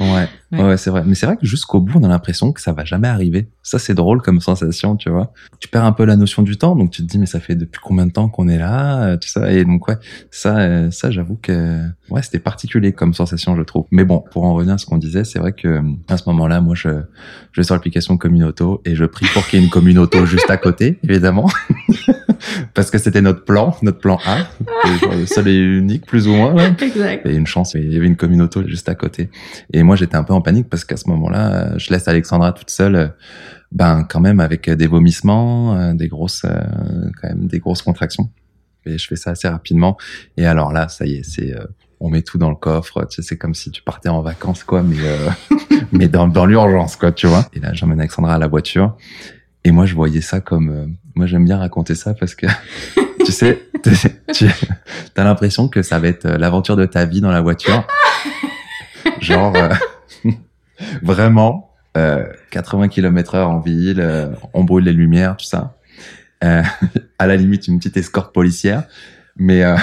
Ouais, Ouais. ouais, c'est vrai. Mais c'est vrai que jusqu'au bout, on a l'impression que ça va jamais arriver. Ça, c'est drôle comme sensation, tu vois. Tu perds un peu la notion du temps, donc tu te dis, mais ça fait depuis combien de temps qu'on est là, euh, tout ça. Et donc, ouais, ça, euh, ça, j'avoue que, ouais, c'était particulier comme sensation, je trouve. Mais bon, pour en revenir à ce qu'on disait, c'est vrai que, à ce moment-là, moi, je, je vais sur l'application Communauto et je prie pour qu'il y ait une Communauto juste à côté, évidemment. Parce que c'était notre plan, notre plan A. Et genre le seul et unique, plus ou moins, là. exact. Il y a une chance, il y avait une communauté juste à côté. Et moi, j'étais un peu en panique parce qu'à ce moment-là, je laisse Alexandra toute seule, ben quand même avec des vomissements, euh, des grosses, euh, quand même des grosses contractions. Et je fais ça assez rapidement. Et alors là, ça y est, c'est, euh, on met tout dans le coffre. Tu sais, c'est comme si tu partais en vacances, quoi, mais euh, mais dans dans l'urgence, quoi, tu vois. Et là, j'emmène Alexandra à la voiture. Et moi, je voyais ça comme, euh, moi, j'aime bien raconter ça parce que, tu sais, tu as l'impression que ça va être euh, l'aventure de ta vie dans la voiture. Genre, euh, vraiment, euh, 80 km heure en ville, euh, on brûle les lumières, tout ça. Euh, à la limite, une petite escorte policière. Mais euh,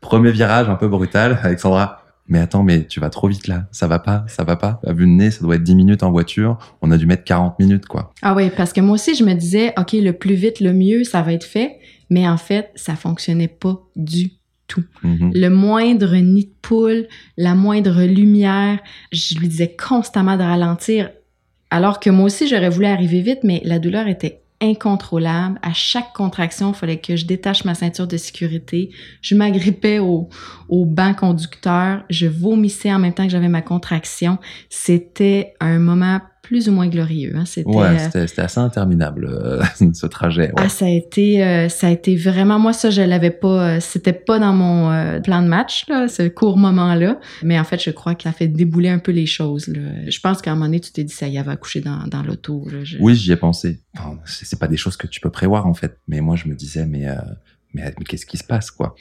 premier virage un peu brutal, Alexandra. Mais attends, mais tu vas trop vite là, ça va pas, ça va pas. À vue de nez, ça doit être 10 minutes en voiture, on a dû mettre 40 minutes, quoi. Ah oui, parce que moi aussi, je me disais, OK, le plus vite, le mieux, ça va être fait. Mais en fait, ça fonctionnait pas du tout. Mhm. Le moindre nid de poule, la moindre lumière, je lui disais constamment de ralentir. Alors que moi aussi, j'aurais voulu arriver vite, mais la douleur était incontrôlable. À chaque contraction, il fallait que je détache ma ceinture de sécurité. Je m'agrippais au, au banc conducteur. Je vomissais en même temps que j'avais ma contraction. C'était un moment plus ou moins glorieux. Hein. C'était, Ouais, euh, c'était assez interminable, euh, ce trajet. ouais. ah, ça a été, euh, ça a été vraiment moi ça je l'avais pas, euh, c'était pas dans mon plan de match là, ce court moment là. Mais en fait, je crois que ça a fait débouler un peu les choses. Là. Je pense qu'à un moment donné, tu t'es dit ça y avait accouché dans, dans l'auto. Je- Oui, j'y ai pensé. Enfin, c'est pas des choses que tu peux prévoir en fait. Mais moi, je me disais, mais mais, mais qu'est-ce qui se passe quoi?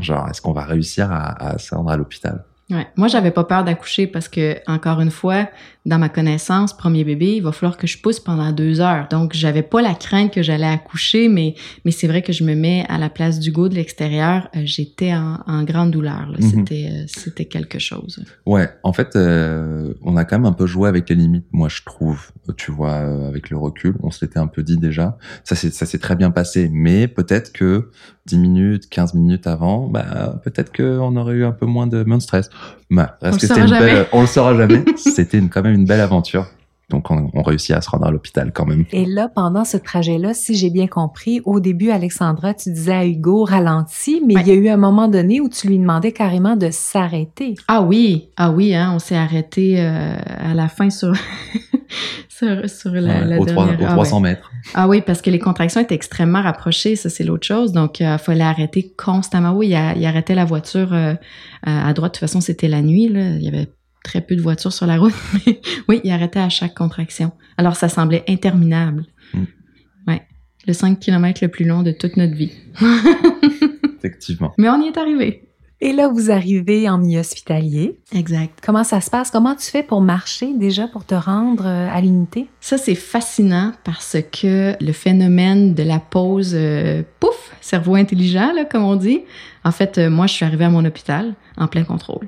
Genre, est-ce qu'on va réussir à, à se rendre à l'hôpital? Ouais. Moi, j'avais pas peur d'accoucher parce que, encore une fois, dans ma connaissance, premier bébé, il va falloir que je pousse pendant deux heures. Donc, j'avais pas la crainte que j'allais accoucher, mais, mais c'est vrai que je me mets à la place d'Hugo de l'extérieur. euh, J'étais en, en grande douleur. Mhm. C'était, euh, c'était quelque chose. Ouais, en fait, euh, on a quand même un peu joué avec les limites, moi je trouve. Tu vois, avec le recul, on se l'était un peu dit déjà. Ça s'est très bien passé, mais peut-être que 10 minutes, 15 minutes avant, bah peut-être que on aurait eu un peu moins de moins de stress. Bah, reste le une belle, on le saura jamais. c'était quand même une belle aventure. Donc on, on réussit à se rendre à l'hôpital quand même. Et là, pendant ce trajet-là, si j'ai bien compris, au début, Alexandra, tu disais à Hugo ralentis, mais Ouais. il y a eu un moment donné où tu lui demandais carrément de s'arrêter. Ah oui, ah oui, hein, on s'est arrêté euh, à la fin sur sur, sur la, Ouais, la dernière. ah, 300 ouais. mètres. Ah oui, parce que les contractions étaient extrêmement rapprochées, ça c'est l'autre chose. Donc il fallait arrêter constamment. Oui, il, a- il arrêtait la voiture euh, à à droite. De toute façon, c'était la nuit. Là. Il y avait très peu de voitures sur la route. Mais oui, il arrêtait à chaque contraction. Alors ça semblait interminable. Mm. Ouais, le 5 km le plus long de toute notre vie. Effectivement. Mais on y est arrivé. Et là, vous arrivez en milieu hospitalier. Exact. Comment ça se passe? Comment tu fais pour marcher déjà, pour te rendre euh, à l'unité? Ça, c'est fascinant parce que le phénomène de la pause, euh, pouf, cerveau intelligent, là, comme on dit. En fait, euh, moi, je suis arrivée à mon hôpital en plein contrôle.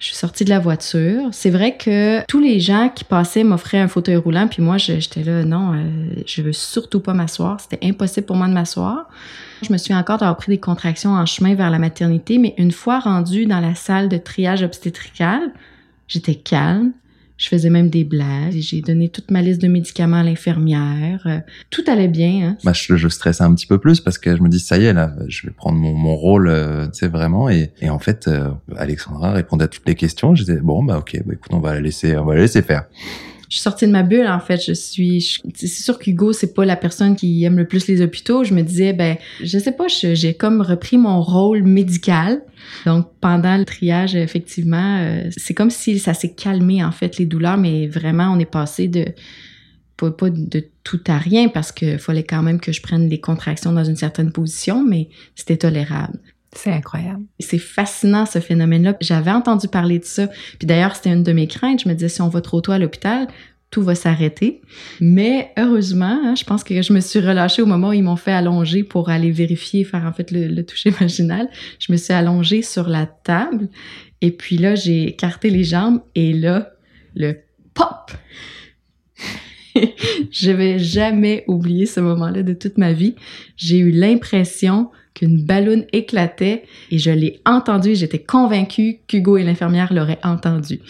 Je suis sortie de la voiture. C'est vrai que tous les gens qui passaient m'offraient un fauteuil roulant, puis moi, j'étais là, non, euh, je veux surtout pas m'asseoir. C'était impossible pour moi de m'asseoir. Je me suis encore d'avoir pris des contractions en chemin vers la maternité, mais une fois rendue dans la salle de triage obstétrical, j'étais calme. Je faisais même des blagues. J'ai donné toute ma liste de médicaments à l'infirmière. Euh, Tout allait bien. Hein. Bah, je, je stressais un petit peu plus parce que je me dis ça y est là, je vais prendre mon, mon rôle, euh, tu sais vraiment. Et, et en fait, euh, Alexandra répondait à toutes les questions. Je disais bon bah ok, bah écoute, on va la laisser, on va la laisser faire. Je suis sortie de ma bulle, en fait. Je suis, c'est sûr qu'Hugo, c'est pas la personne qui aime le plus les hôpitaux. Je me disais, ben, je sais pas, j'ai comme repris mon rôle médical. Donc, pendant le triage, effectivement, euh, c'est comme si ça s'est calmé, en fait, les douleurs, mais vraiment, on est passé de, pas, pas de tout à rien parce qu'il fallait quand même que je prenne des contractions dans une certaine position, mais c'était tolérable. C'est incroyable. C'est fascinant ce phénomène-là. J'avais entendu parler de ça. Puis d'ailleurs, c'était une de mes craintes. Je me disais, si on va trop tôt à l'hôpital, tout va s'arrêter. Mais heureusement, hein, je pense que je me suis relâchée au moment où ils m'ont fait allonger pour aller vérifier, faire en fait le, le toucher vaginal. Je me suis allongée sur la table. Et puis là, j'ai écarté les jambes. Et là, le pop! je vais jamais oublier ce moment-là de toute ma vie. J'ai eu l'impression qu'une ballonne éclatait et je l'ai entendu. J'étais convaincue qu'Hugo et l'infirmière l'auraient entendu.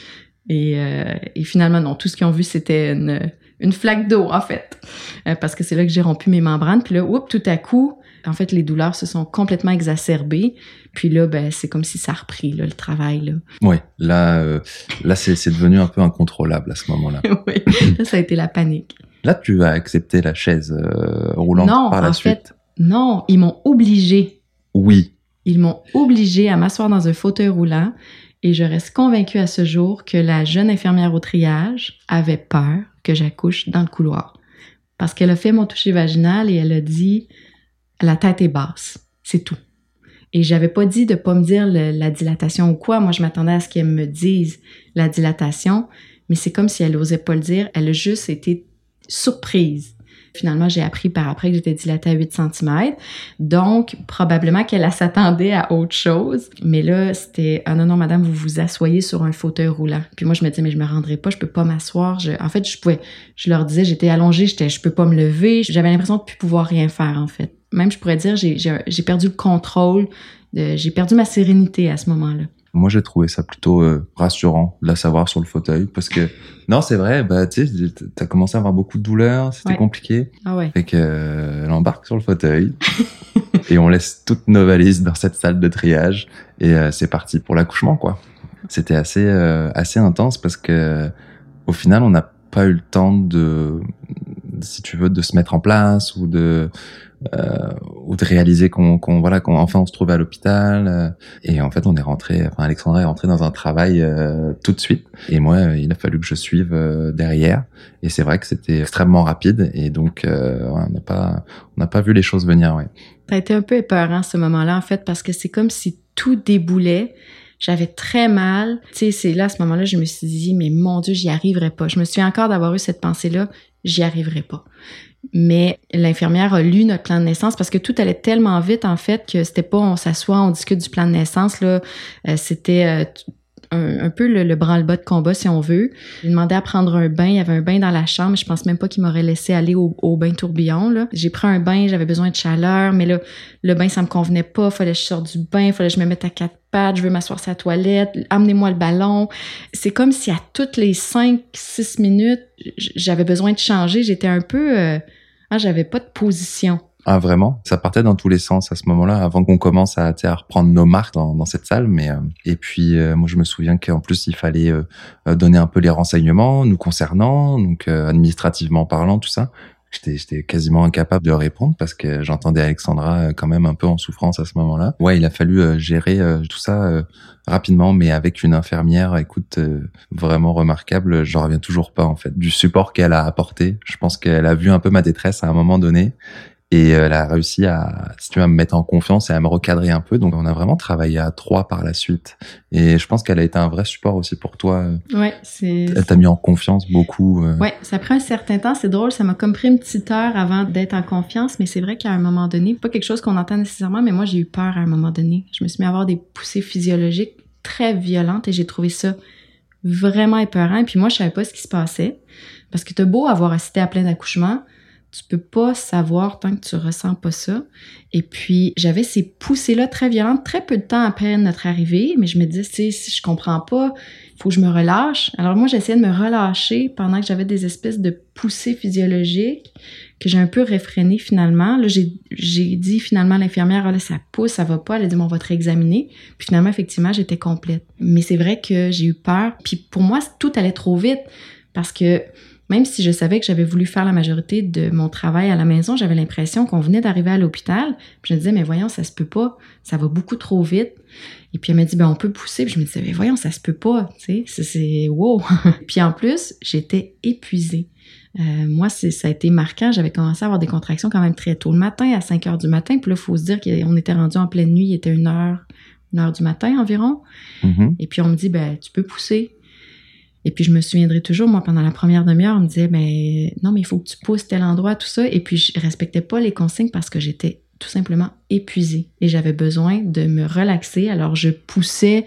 Et, euh, et finalement, non, tout ce qu'ils ont vu, c'était une, une flaque d'eau, en fait. Euh, parce que c'est là que j'ai rompu mes membranes. Puis là, oups, tout à coup, en fait, les douleurs se sont complètement exacerbées. Puis là, ben, c'est comme si ça a repris, là, le travail, là. Ouais, là, euh, là c'est devenu un peu incontrôlable à ce moment-là. oui, là, ça a été la panique. Là, tu as accepté la chaise roulante non, par la en suite. fait, non, ils m'ont obligée Oui. Ils m'ont obligée à m'asseoir dans un fauteuil roulant et je reste convaincue à ce jour que la jeune infirmière au triage avait peur que j'accouche dans le couloir. Parce qu'elle a fait mon toucher vaginal et elle a dit la tête est basse, c'est tout. Et j'avais pas dit de pas me dire le- la dilatation ou quoi. Moi, je m'attendais à ce qu'elle me dise la dilatation, mais c'est comme si elle osait pas le dire. Elle a juste été surprise. Finalement, j'ai appris par après que j'étais dilatée à 8 cm. Donc, probablement qu'elle elle s'attendait à autre chose. Mais là, c'était, ah non, non, madame, vous vous asseyez sur un fauteuil roulant. Puis moi, je me disais, mais je me rendrai pas, je peux pas m'asseoir. En fait, je pouvais, je leur disais, j'étais allongée, j'étais, je peux pas me lever. J'avais l'impression de plus pouvoir rien faire, en fait. Même, je pourrais dire, j'ai, perdu le contrôle, j'ai perdu ma sérénité à ce moment-là. Moi, j'ai trouvé ça plutôt euh, rassurant de la savoir sur le fauteuil parce que non, c'est vrai, bah tu sais, t'as commencé à avoir beaucoup de douleurs, c'était Ouais. compliqué, Ah ouais. fait que euh, elle embarque sur le fauteuil et on laisse toutes nos valises dans cette salle de triage et euh, c'est parti pour l'accouchement quoi. C'était assez euh, assez intense parce que au final, on n'a pas eu le temps de si tu veux de se mettre en place ou de ou de réaliser qu'on qu'on voilà qu'on enfin on se trouvait à l'hôpital euh, et en fait on est rentré enfin Alexandra est rentrée dans un travail euh, tout de suite et moi euh, il a fallu que je suive euh, derrière et c'est vrai que c'était extrêmement rapide et donc euh, on n'a pas on n'a pas vu les choses venir ouais Ça été un peu épeurant ce moment-là, en fait, parce que c'est comme si tout déboulait. J'avais très mal. Tu sais, c'est là, à ce moment-là, je me suis dit, mais mon Dieu, j'y arriverai pas. Je me souviens encore d'avoir eu cette pensée-là, j'y arriverai pas. Mais l'infirmière a lu notre plan de naissance parce que tout allait tellement vite, en fait, que c'était pas on s'assoit, on discute du plan de naissance, là. Euh, c'était, euh, t- un, peu le, le branle-bas de combat, si on veut. J'ai demandé à prendre un bain. Il y avait un bain dans la chambre. Je pense même pas qu'il m'aurait laissé aller au, bain tourbillon. J'ai pris un bain, j'avais besoin de chaleur, mais là, le bain, ça me convenait pas. Fallait que je sorte du bain, fallait que je me mette à quatre pattes, je veux m'asseoir sur la toilette, amenez-moi le ballon. C'est comme si à toutes les cinq, six minutes, j'avais besoin de changer. J'étais un peu... Euh, ah, j'avais pas de position. Ah vraiment? Ça partait dans tous les sens à ce moment-là, avant qu'on commence à, à, reprendre nos marques dans, dans cette salle. Mais euh, et puis euh, moi je me souviens qu'en plus il fallait euh, donner un peu les renseignements nous concernant, donc administrativement parlant, tout ça. J'étais quasiment incapable de répondre parce que j'entendais Alexandra quand même un peu en souffrance à ce moment-là. Ouais, il a fallu gérer tout ça rapidement, mais avec une infirmière, écoute, vraiment remarquable. J'en reviens toujours pas en fait du support qu'elle a apporté. Je pense qu'elle a vu un peu ma détresse à un moment donné et euh, elle a réussi à, si tu veux, à me mettre en confiance et à me recadrer un peu. Donc, on a vraiment travaillé à trois par la suite. Et je pense qu'elle a été un vrai support aussi pour toi. Ouais, c'est. Elle t'a mis en confiance beaucoup. Euh. Ouais, ça prend un certain temps. C'est drôle, ça m'a comme pris une petite heure avant d'être en confiance. Mais c'est vrai qu'à un moment donné, pas quelque chose qu'on entend nécessairement, mais moi, j'ai eu peur à un moment donné. Je me suis mis à avoir des poussées physiologiques très violentes et j'ai trouvé ça vraiment épeurant. Et puis moi, je savais pas ce qui se passait. Parce que t'as beau avoir assisté à plein d'accouchements, tu peux pas savoir tant que tu ressens pas ça. Et puis, j'avais ces poussées-là très violentes, très peu de temps après notre arrivée, mais je me disais, si, je comprends pas, il faut que je me relâche. Alors moi, j'essayais de me relâcher pendant que j'avais des espèces de poussées physiologiques que j'ai un peu réfrénées finalement. Là, j'ai dit finalement à l'infirmière, ah, là, ça pousse, ça va pas. Elle a dit, on va te réexaminer. Puis finalement, effectivement, j'étais complète. Mais c'est vrai que j'ai eu peur. Puis pour moi, tout allait trop vite parce que même si je savais que j'avais voulu faire la majorité de mon travail à la maison, j'avais l'impression qu'on venait d'arriver à l'hôpital. Je me disais, mais voyons, ça se peut pas, ça va beaucoup trop vite. Et puis elle m'a dit, ben on peut pousser. Puis je me disais, mais voyons, ça se peut pas, tu sais, c'est wow. puis en plus, j'étais épuisée. Euh, moi, ça a été marquant. J'avais commencé à avoir des contractions quand même très tôt le matin, à 5 heures du matin. Puis là, il faut se dire qu'on était rendu en pleine nuit, il était une heure, une heure du matin environ. Mm-hmm. Et puis on me dit, ben tu peux pousser. Et puis je me souviendrai toujours, moi, pendant la première demi-heure, on me disait, ben non, mais il faut que tu pousses tel endroit, tout ça. Et puis je respectais pas les consignes parce que j'étais tout simplement épuisée et j'avais besoin de me relaxer. Alors je poussais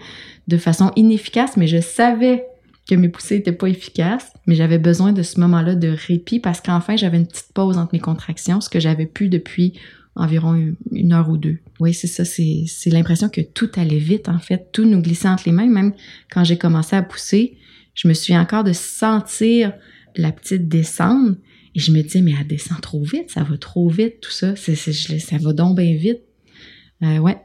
de façon inefficace, mais je savais que mes poussées n'étaient pas efficaces, mais j'avais besoin de ce moment-là de répit parce qu'enfin j'avais une petite pause entre mes contractions, ce que j'avais pu depuis environ une heure ou deux. Oui, c'est ça, c'est l'impression que tout allait vite en fait, tout nous glissait entre les mains, même quand j'ai commencé à pousser je me souviens encore de sentir la petite descendre et je me disais, mais elle descend trop vite, ça va trop vite, tout ça. Ça va donc bien vite. Euh, ouais.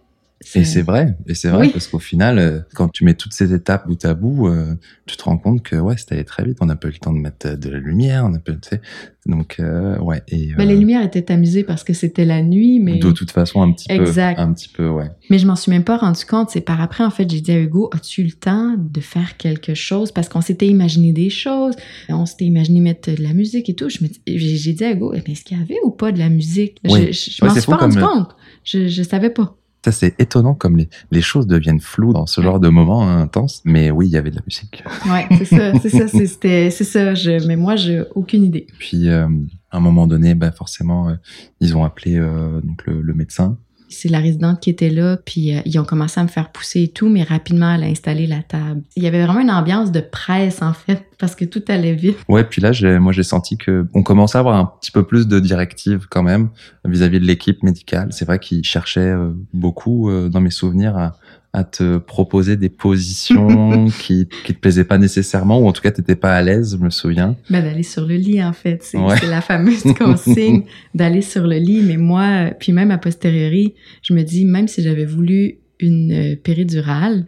Et c'est vrai, et c'est vrai parce qu'au final, euh, quand tu mets toutes ces étapes bout à bout, euh, tu te rends compte que ouais, c'était très vite. On n'a pas eu le temps de mettre de la lumière, on a pas, tu sais. Donc euh, ouais. Et, ben, les lumières étaient tamisées parce que c'était la nuit, mais de toute façon un petit exact. peu, un petit peu, ouais. Mais je m'en suis même pas rendu compte. C'est par après en fait, j'ai dit à Hugo, as-tu le temps de faire quelque chose? Parce qu'on s'était imaginé des choses, on s'était imaginé mettre de la musique et tout. Je j'ai dit à Hugo, eh est-ce qu'il y avait ou pas de la musique? Oui. Je, je, m'en suis pas rendu compte. Je, je savais pas. Ça, c'est étonnant comme les, les choses deviennent floues dans ce genre de moment hein, intense. Mais oui, il y avait de la musique. Ouais, c'est ça, c'est ça, c'était, c'est ça. Je, mais moi, j'ai aucune idée. Puis, euh, à un moment donné, ben forcément, euh, ils ont appelé euh, donc le, le médecin c'est la résidente qui était là, puis euh, ils ont commencé à me faire pousser et tout, mais rapidement, elle a installé la table. Il y avait vraiment une ambiance de presse, en fait, parce que tout allait vite. Ouais, puis là, moi, j'ai senti que on commençait à avoir un petit peu plus de directives quand même vis-à-vis de l'équipe médicale. C'est vrai qu'ils cherchaient euh, beaucoup, euh, dans mes souvenirs, à, à te proposer des positions qui, qui te plaisaient pas nécessairement, ou en tout cas, t'étais pas à l'aise, je me souviens. Ben, d'aller sur le lit, en fait. C'est la fameuse consigne d'aller sur le lit. Mais moi, puis même a posteriori, je me dis, même si j'avais voulu une euh, péridurale,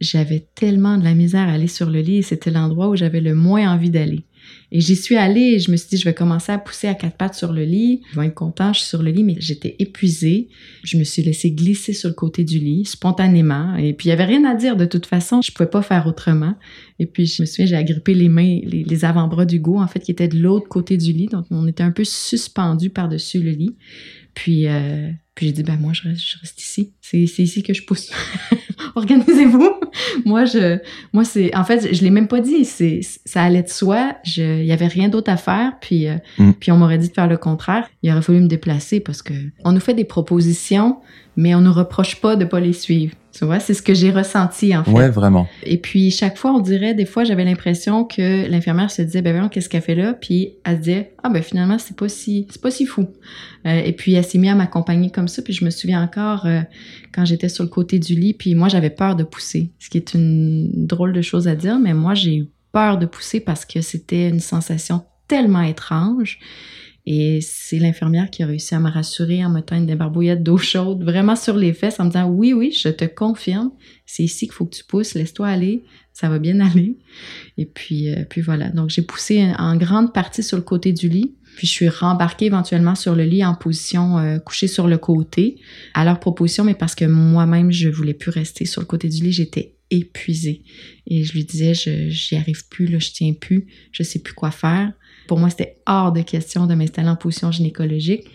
j'avais tellement de la misère à aller sur le lit et c'était l'endroit où j'avais le moins envie d'aller. Et j'y suis allée je me suis dit, je vais commencer à pousser à quatre pattes sur le lit. Je vais être content, je suis sur le lit, mais j'étais épuisée. Je me suis laissée glisser sur le côté du lit, spontanément. Et puis, il y avait rien à dire de toute façon. Je pouvais pas faire autrement. Et puis, je me souviens, j'ai agrippé les mains, les, avant-bras d'Hugo, en fait, qui étaient de l'autre côté du lit. Donc, on était un peu suspendus par-dessus le lit. Puis, euh, puis j'ai dit, ben moi, je reste, je reste ici. C'est ici que je pousse. Organisez-vous. moi, je, moi, c'est, en fait, je l'ai même pas dit. C'est, ça allait de soi. il y avait rien d'autre à faire. Puis, euh, mm. puis on m'aurait dit de faire le contraire. Il aurait fallu me déplacer parce que on nous fait des propositions mais on ne reproche pas de pas les suivre. Tu vois, c'est ce que j'ai ressenti en fait. Ouais, vraiment. Et puis chaque fois, on dirait, des fois, j'avais l'impression que l'infirmière se disait, ben voyons, qu'est-ce qu'elle fait là? Puis elle se disait, ah ben finalement, c'est pas si, c'est pas si fou. Euh, et puis elle s'est mise à m'accompagner comme ça. Puis je me souviens encore euh, quand j'étais sur le côté du lit, puis moi j'avais peur de pousser, ce qui est une drôle de chose à dire, mais moi j'ai eu peur de pousser parce que c'était une sensation tellement étrange. Et c'est l'infirmière qui a réussi à me rassurer en me tenant des barbouillettes d'eau chaude, vraiment sur les fesses, en me disant oui, oui, je te confirme, c'est ici qu'il faut que tu pousses, laisse-toi aller, ça va bien aller. Et puis, euh, puis voilà. Donc j'ai poussé en grande partie sur le côté du lit. Puis je suis rembarquée éventuellement sur le lit en position euh, couchée sur le côté à leur proposition, mais parce que moi-même je voulais plus rester sur le côté du lit, j'étais épuisée. Et je lui disais, je j'y arrive plus, là, je tiens plus, je sais plus quoi faire. Pour moi, c'était hors de question de m'installer en position gynécologique.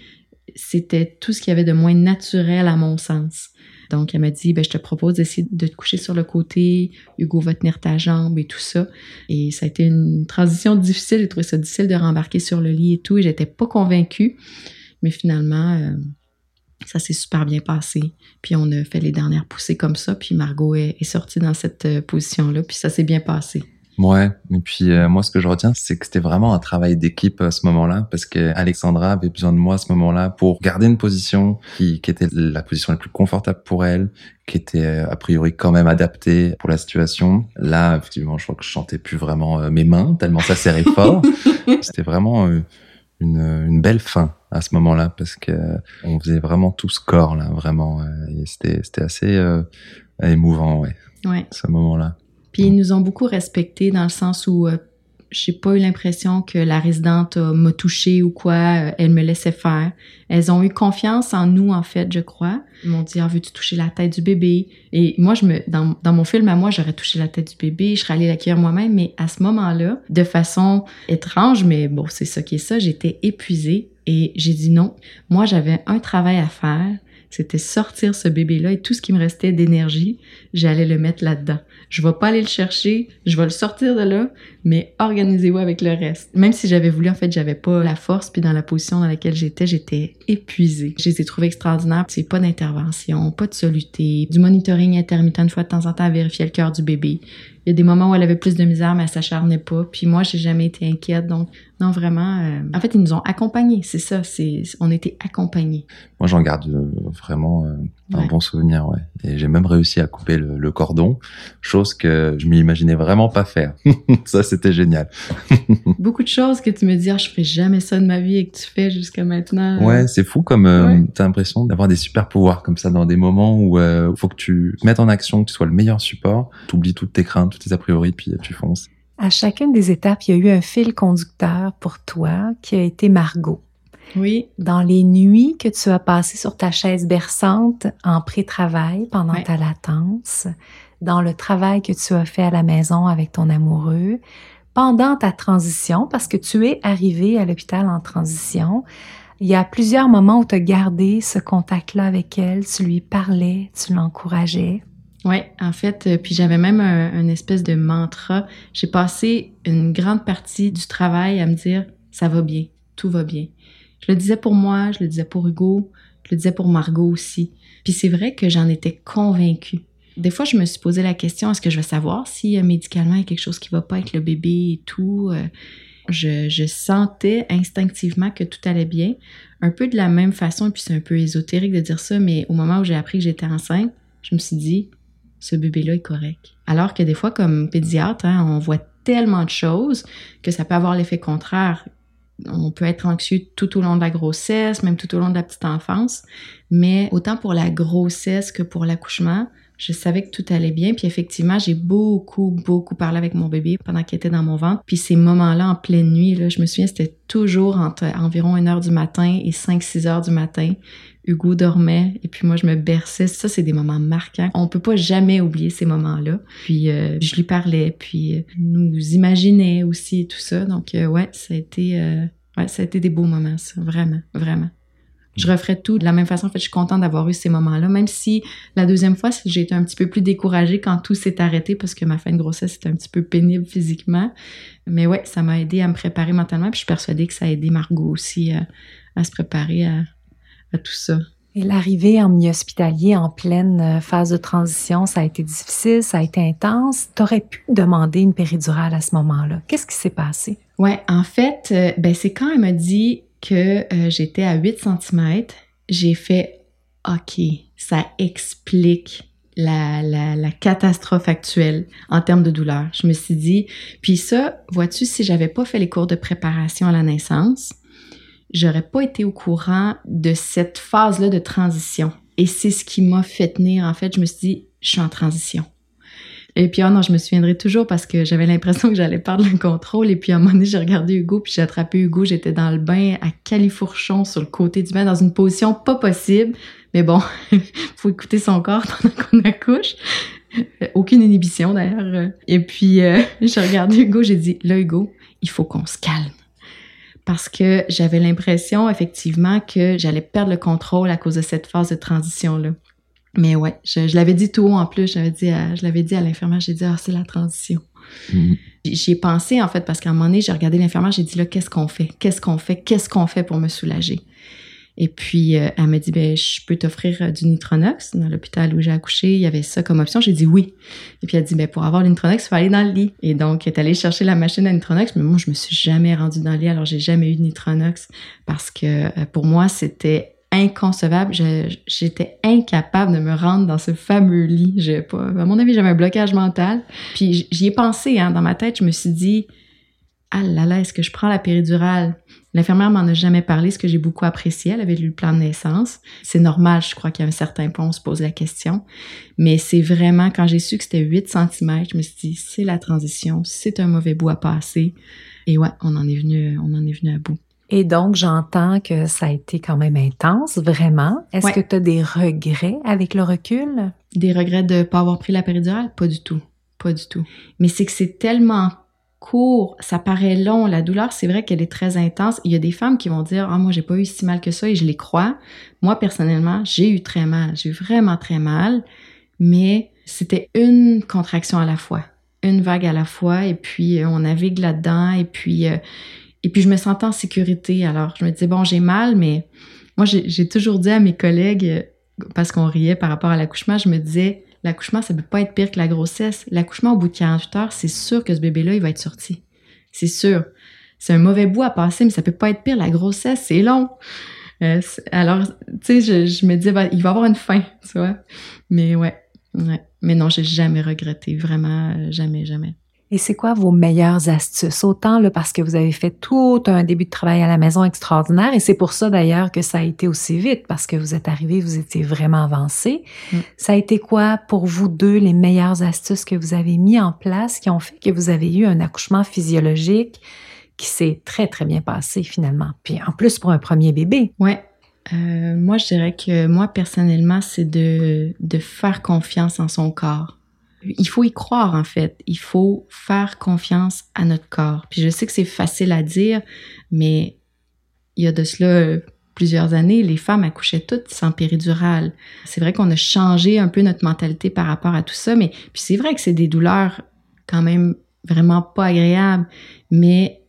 C'était tout ce qu'il y avait de moins naturel à mon sens. Donc, elle m'a dit, ben, je te propose d'essayer de te coucher sur le côté, Hugo va tenir ta jambe et tout ça. Et ça a été une transition difficile. J'ai trouvé ça difficile de rembarquer sur le lit et tout. Et j'étais pas convaincue. Mais finalement, euh, ça s'est super bien passé. Puis on a fait les dernières poussées comme ça. Puis Margot est, est sortie dans cette euh, position-là. Puis ça s'est bien passé. Ouais, et puis euh, moi ce que je retiens c'est que c'était vraiment un travail d'équipe à ce moment-là parce que Alexandra avait besoin de moi à ce moment-là pour garder une position qui, qui était la position la plus confortable pour elle, qui était euh, a priori quand même adaptée pour la situation. Là, effectivement, je crois que je chantais plus vraiment euh, mes mains tellement ça serrait fort. c'était vraiment une, une, belle fin à ce moment-là parce que on faisait vraiment tout ce corps là, vraiment et c'était c'était assez émouvant ouais. Ouais. Ce moment-là. Puis ils nous ont beaucoup respectés dans le sens où euh, j'ai pas eu l'impression que la résidente m'a touchée ou quoi. Euh, elle me laissait faire. Elles ont eu confiance en nous, en fait, je crois. Ils m'ont dit, ah, veux-tu toucher la tête du bébé? Et moi, je me, dans, dans mon film, à moi, j'aurais touché la tête du bébé, je serais allée l'accueillir moi-même, mais à ce moment-là, de façon étrange, mais bon, c'est ça qui est ça, j'étais épuisée et j'ai dit non. Moi, j'avais un travail à faire c'était sortir ce bébé-là et tout ce qui me restait d'énergie, j'allais le mettre là-dedans. Je vais pas aller le chercher, je vais le sortir de là, mais organisez-vous avec le reste. Même si j'avais voulu, en fait, j'avais pas la force, puis dans la position dans laquelle j'étais, j'étais épuisée. Je les ai trouvés extraordinaires. C'est pas d'intervention, pas de soluté, du monitoring intermittent une fois de temps en temps à vérifier le cœur du bébé. Il y a des moments où elle avait plus de misère, mais elle s'acharnait pas. Puis moi, j'ai jamais été inquiète. Donc, non, vraiment. Euh, en fait, ils nous ont accompagnés. C'est ça. C'est, on était accompagnés. Moi, j'en garde euh, vraiment euh, un bon souvenir, ouais. Et j'ai même réussi à couper le, le, cordon, chose que je m'imaginais vraiment pas faire. ça, c'était génial. Beaucoup de choses que tu me dis, ah, je ferai jamais ça de ma vie et que tu fais jusqu'à maintenant. Ouais, c'est fou comme euh, t'as l'impression d'avoir des super pouvoirs comme ça dans des moments où il faut que tu mettes en action, que tu sois le meilleur support, t'oublies toutes tes craintes tes a priori, puis tu fonces. À chacune des étapes, il y a eu un fil conducteur pour toi qui a été Margot. Oui. Dans les nuits que tu as passées sur ta chaise berçante en pré-travail pendant ta latence, dans le travail que tu as fait à la maison avec ton amoureux, pendant ta transition, parce que tu es arrivé à l'hôpital en transition, il y a plusieurs moments où tu as gardé ce contact-là avec elle, tu lui parlais, tu l'encourageais. Oui, en fait, euh, puis j'avais même un, espèce de mantra. J'ai passé une grande partie du travail à me dire ça va bien, tout va bien. Je le disais pour moi, je le disais pour Hugo, je le disais pour Margot aussi. Puis c'est vrai que j'en étais convaincue. Des fois, je me suis posé la question est-ce que je vais savoir si euh, médicalement il y a quelque chose qui va pas avec le bébé et tout. Euh, je, sentais instinctivement que tout allait bien. Un peu de la même façon, puis c'est un peu ésotérique de dire ça, mais au moment où j'ai appris que j'étais enceinte, je me suis dit ce bébé-là est correct. Alors que des fois, comme pédiatre, hein, on voit tellement de choses que ça peut avoir l'effet contraire. On peut être anxieux tout au long de la grossesse, même tout au long de la petite enfance, mais autant pour la grossesse que pour l'accouchement, je savais que tout allait bien. Puis effectivement, j'ai beaucoup, beaucoup parlé avec mon bébé pendant qu'il était dans mon ventre. Puis ces moments-là, en pleine nuit, là, je me souviens, c'était toujours entre environ 1 heure du matin et 5-6 heures du matin. Hugo dormait et puis moi je me berçais. Ça, c'est des moments marquants. On peut pas jamais oublier ces moments-là. Puis euh, je lui parlais, puis euh, nous imaginait aussi tout ça. Donc euh, ouais, ça a été ouais, ça a été des beaux moments, ça, vraiment, vraiment. Je referais tout de la même façon. En fait, je suis contente d'avoir eu ces moments-là, même si la deuxième fois, j'ai été un petit peu plus découragée quand tout s'est arrêté parce que ma fin de grossesse était un petit peu pénible physiquement. Mais ouais, ça m'a aidé à me préparer mentalement. Puis je suis persuadée que ça a aidé Margot aussi à se préparer à, tout ça. Et l'arrivée en milieu hospitalier en pleine euh, phase de transition, ça a été difficile, ça a été intense. T'aurais pu demander une péridurale à ce moment-là. Qu'est-ce qui s'est passé? Ouais, en fait, euh, ben c'est quand elle m'a dit que euh, j'étais à 8 cm, j'ai fait OK, ça explique la, la, la, catastrophe actuelle en termes de douleur. Je me suis dit, puis ça, vois-tu, si j'avais pas fait les cours de préparation à la naissance, j'aurais pas été au courant de cette phase-là de transition. Et c'est ce qui m'a fait tenir. En fait, je me suis dit, je suis en transition. Et puis, oh non, je me souviendrai toujours parce que j'avais l'impression que j'allais perdre le contrôle. Et puis, à un moment donné, j'ai regardé Hugo, puis j'ai attrapé Hugo. J'étais dans le bain à califourchon sur le côté du bain, dans une position pas possible. Mais bon, faut écouter son corps pendant qu'on accouche. Aucune inhibition, d'ailleurs. Et puis, euh, j'ai regardé Hugo, j'ai dit, là, Hugo, il faut qu'on se calme parce que j'avais l'impression effectivement que j'allais perdre le contrôle à cause de cette phase de transition-là. Mais ouais, je, l'avais dit tout haut en plus, j'avais dit je l'avais dit à l'infirmière, j'ai dit, ah, c'est la transition. Mm-hmm. J'y ai pensé en fait parce qu'à un moment donné, j'ai regardé l'infirmière, j'ai dit là, qu'est-ce qu'on fait? Qu'est-ce qu'on fait? Qu'est-ce qu'on fait pour me soulager? Et puis, euh, elle m'a dit, ben, je peux t'offrir euh, du Nitronox. Dans l'hôpital où j'ai accouché, il y avait ça comme option. J'ai dit oui. Et puis, elle dit, ben, pour avoir le Nitronox, il faut aller dans le lit. Et donc, elle est allée chercher la machine à Nitronox. Mais moi, je me suis jamais rendue dans le lit. Alors, j'ai jamais eu de Nitronox parce que euh, pour moi, c'était inconcevable. J'étais incapable de me rendre dans ce fameux lit. Pas, à mon avis, j'avais un blocage mental. Puis, j'y ai pensé, hein, dans ma tête. Je me suis dit, ah là là, est-ce que je prends la péridurale? L'infirmière m'en a jamais parlé, ce que j'ai beaucoup apprécié. Elle avait lu le plan de naissance. C'est normal, je crois qu'à un certain point, on se pose la question. Mais c'est vraiment, quand j'ai su que c'était 8 cm, je me suis dit, c'est la transition, c'est un mauvais bout à passer. Et ouais, on en est venu, on en est venu à bout. Et donc, j'entends que ça a été quand même intense, vraiment. Est-ce que tu as des regrets avec le recul? Des regrets de ne pas avoir pris la péridurale? Pas du tout. Pas du tout. Mais c'est que c'est tellement court, ça paraît long. La douleur, c'est vrai qu'elle est très intense. Il y a des femmes qui vont dire Ah, moi, j'ai pas eu si mal que ça et je les crois. Moi, personnellement, j'ai eu très mal. J'ai eu vraiment très mal. Mais c'était une contraction à la fois, une vague à la fois. Et puis, euh, on navigue là-dedans. Et puis, euh, et puis, je me sentais en sécurité. Alors, je me disais Bon, j'ai mal, mais moi, j'ai toujours dit à mes collègues, euh, parce qu'on riait par rapport à l'accouchement, je me disais l'accouchement, ça peut pas être pire que la grossesse. L'accouchement au bout de 48 heures, c'est sûr que ce bébé-là, il va être sorti. C'est sûr. C'est un mauvais bout à passer, mais ça peut pas être pire. La grossesse, c'est long. Euh, alors, tu sais, je, me dis, bah, il va avoir une fin, tu vois. Mais ouais, ouais. Mais non, j'ai jamais regretté. Vraiment, euh, jamais, jamais. Et c'est quoi vos meilleures astuces? Autant là, parce que vous avez fait tout un début de travail à la maison extraordinaire, et c'est pour ça d'ailleurs que ça a été aussi vite, parce que vous êtes arrivé, vous étiez vraiment avancé. Mm. Ça a été quoi pour vous deux les meilleures astuces que vous avez mis en place qui ont fait que vous avez eu un accouchement physiologique qui s'est très, très bien passé finalement? Puis en plus pour un premier bébé. Ouais. Euh, moi, je dirais que moi, personnellement, c'est de, de faire confiance en son corps il faut y croire en fait. Il faut faire confiance à notre corps. Puis je sais que c'est facile à dire, mais il y a de cela euh, plusieurs années, les femmes accouchaient toutes sans péridurale. C'est vrai qu'on a changé un peu notre mentalité par rapport à tout ça, mais puis c'est vrai que c'est des douleurs quand même vraiment pas agréables, mais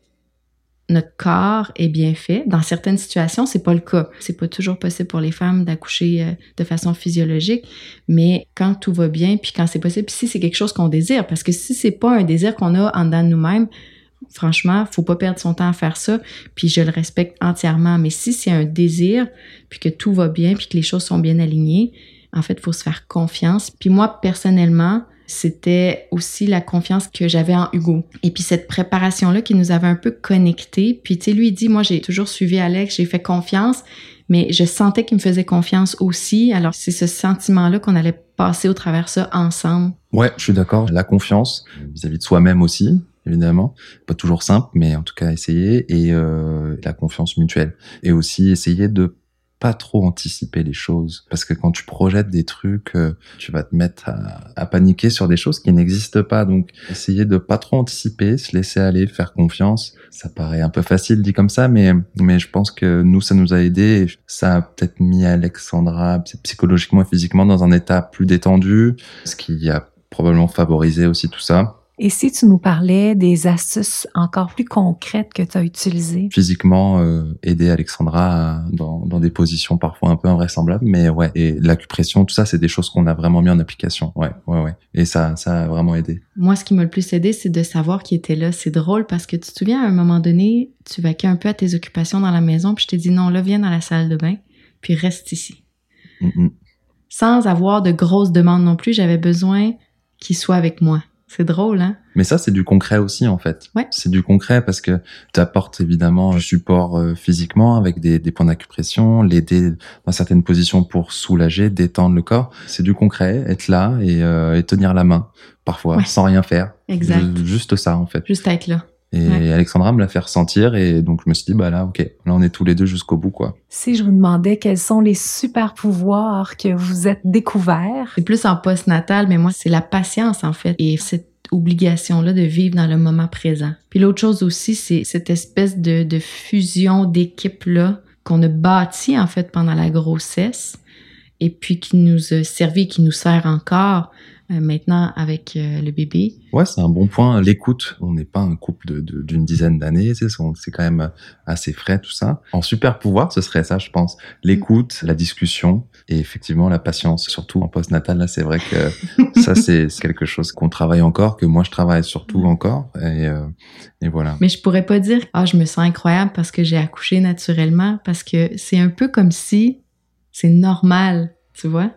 notre corps est bien fait. Dans certaines situations, c'est pas le cas. C'est pas toujours possible pour les femmes d'accoucher euh, de façon physiologique, mais quand tout va bien, puis quand c'est possible, puis si c'est quelque chose qu'on désire, parce que si c'est pas un désir qu'on a en dedans de nous-mêmes, franchement, faut pas perdre son temps à faire ça, puis je le respecte entièrement. Mais si c'est un désir, puis que tout va bien, puis que les choses sont bien alignées, en fait, faut se faire confiance. Puis moi, personnellement, c'était aussi la confiance que j'avais en Hugo. Et puis cette préparation-là qui nous avait un peu connectés. Puis tu sais, lui, il dit, moi, j'ai toujours suivi Alex, j'ai fait confiance, mais je sentais qu'il me faisait confiance aussi. Alors c'est ce sentiment-là qu'on allait passer au travers ça ensemble. Ouais, je suis d'accord. La confiance vis-à-vis de soi-même aussi, évidemment. Pas toujours simple, mais en tout cas essayer. Et euh, la confiance mutuelle. Et aussi essayer de pas trop anticiper les choses. Parce que quand tu projettes des trucs euh, tu vas te mettre à, paniquer sur des choses qui n'existent pas. Donc essayer de pas trop anticiper se laisser aller faire confiance ça paraît un peu facile dit comme ça mais mais je pense que nous ça nous a aidé ça a peut-être mis Alexandra psychologiquement et physiquement dans un état plus détendu ce qui a probablement favorisé aussi tout ça Et si tu nous parlais des astuces encore plus concrètes que tu as utilisées? Physiquement, euh, aider Alexandra dans, dans, des positions parfois un peu invraisemblables, mais ouais, et l'acupression, tout ça, c'est des choses qu'on a vraiment mis en application. Ouais, ouais, ouais. Et ça, ça a vraiment aidé. Moi, ce qui m'a le plus aidé, c'est de savoir qu'il était là. C'est drôle parce que tu te souviens, à un moment donné, tu vaquais un peu à tes occupations dans la maison, puis je t'ai dit non, là, viens dans la salle de bain, puis reste ici. Mm. Sans avoir de grosses demandes non plus, j'avais besoin qu'il soit avec moi. C'est drôle, hein? Mais ça, c'est du concret aussi, en fait. Ouais. C'est du concret parce que tu apportes évidemment un support euh, physiquement avec des, des points d'acupression, l'aider dans certaines positions pour soulager, détendre le corps. C'est du concret, être là et, euh, et tenir la main, parfois, Ouais. sans rien faire. Exact. Ju- Juste ça, en fait. Juste être là. Et Ouais. Alexandra me l'a fait ressentir et donc je me suis dit, bah là, ok, là on est tous les deux jusqu'au bout, quoi. Si je vous demandais quels sont les super pouvoirs que vous êtes découverts, C'est plus en post-natal, mais moi, c'est la patience, en fait. Et cette obligation-là de vivre dans le moment présent. Puis l'autre chose aussi, c'est cette espèce de, de fusion d'équipe-là qu'on a bâti, en fait, pendant la grossesse et puis qui nous a servi, qui nous sert encore maintenant avec euh, le bébé. Ouais, c'est un bon point. L'écoute, on n'est pas un couple de- de- d'une dizaine d'années, c'est quand même assez frais tout ça. En super pouvoir, ce serait ça, je pense. L'écoute, la discussion et effectivement la patience, surtout en post-natal. Là, c'est vrai que ça, c'est quelque chose qu'on travaille encore, que moi je travaille surtout encore. Et, euh, et voilà. Mais je pourrais pas dire ah je me sens incroyable parce que j'ai accouché naturellement parce que c'est un peu comme si c'est normal, tu vois?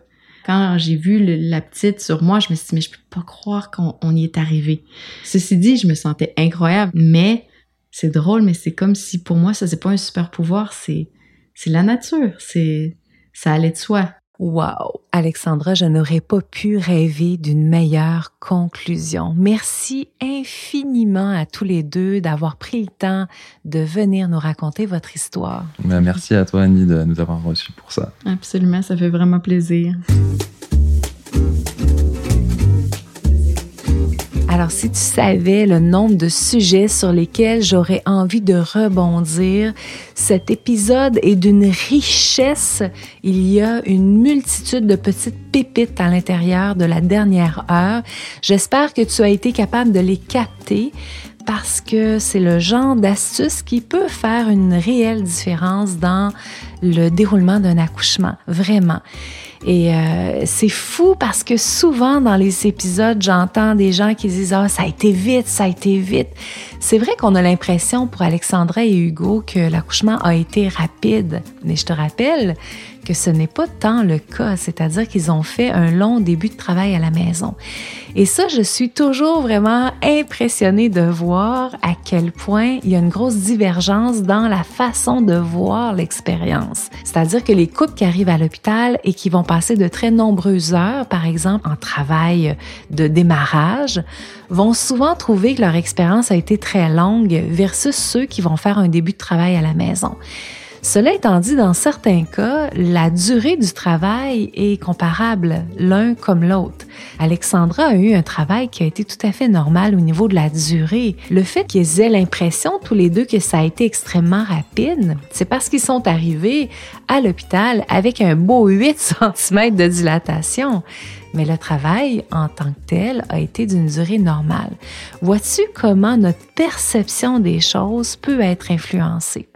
Quand j'ai vu la petite sur moi, je me suis dit mais je peux pas croire qu'on on y est arrivé. Ceci dit, je me sentais incroyable, mais c'est drôle mais c'est comme si pour moi ça c'est pas un super pouvoir, c'est c'est la nature, c'est ça allait de soi. Wow! Alexandra, je n'aurais pas pu rêver d'une meilleure conclusion. Merci infiniment à tous les deux d'avoir pris le temps de venir nous raconter votre histoire. Ben, merci à toi, Annie, de nous avoir reçus pour ça. Absolument, ça fait vraiment plaisir. Alors, si tu savais le nombre de sujets sur lesquels j'aurais envie de rebondir, cet épisode est d'une richesse. Il y a une multitude de petites pépites à l'intérieur de la dernière heure. J'espère que tu as été capable de les capter parce que c'est le genre d'astuce qui peut faire une réelle différence dans le déroulement d'un accouchement, vraiment. Et euh, c'est fou parce que souvent dans les épisodes, j'entends des gens qui disent Ah, ça a été vite, ça a été vite. C'est vrai qu'on a l'impression pour Alexandra et Hugo que l'accouchement a été rapide. Mais je te rappelle que ce n'est pas tant le cas, c'est-à-dire qu'ils ont fait un long début de travail à la maison. Et ça, je suis toujours vraiment impressionnée de voir à quel point il y a une grosse divergence dans la façon de voir l'expérience. C'est-à-dire que les couples qui arrivent à l'hôpital et qui vont passer de très nombreuses heures, par exemple, en travail de démarrage, vont souvent trouver que leur expérience a été très longue versus ceux qui vont faire un début de travail à la maison. Cela étant dit, dans certains cas, la durée du travail est comparable l'un comme l'autre. Alexandra a eu un travail qui a été tout à fait normal au niveau de la durée. Le fait qu'ils aient l'impression tous les deux que ça a été extrêmement rapide, c'est parce qu'ils sont arrivés à l'hôpital avec un beau 8 cm de dilatation. Mais le travail en tant que tel a été d'une durée normale. Vois-tu comment notre perception des choses peut être influencée?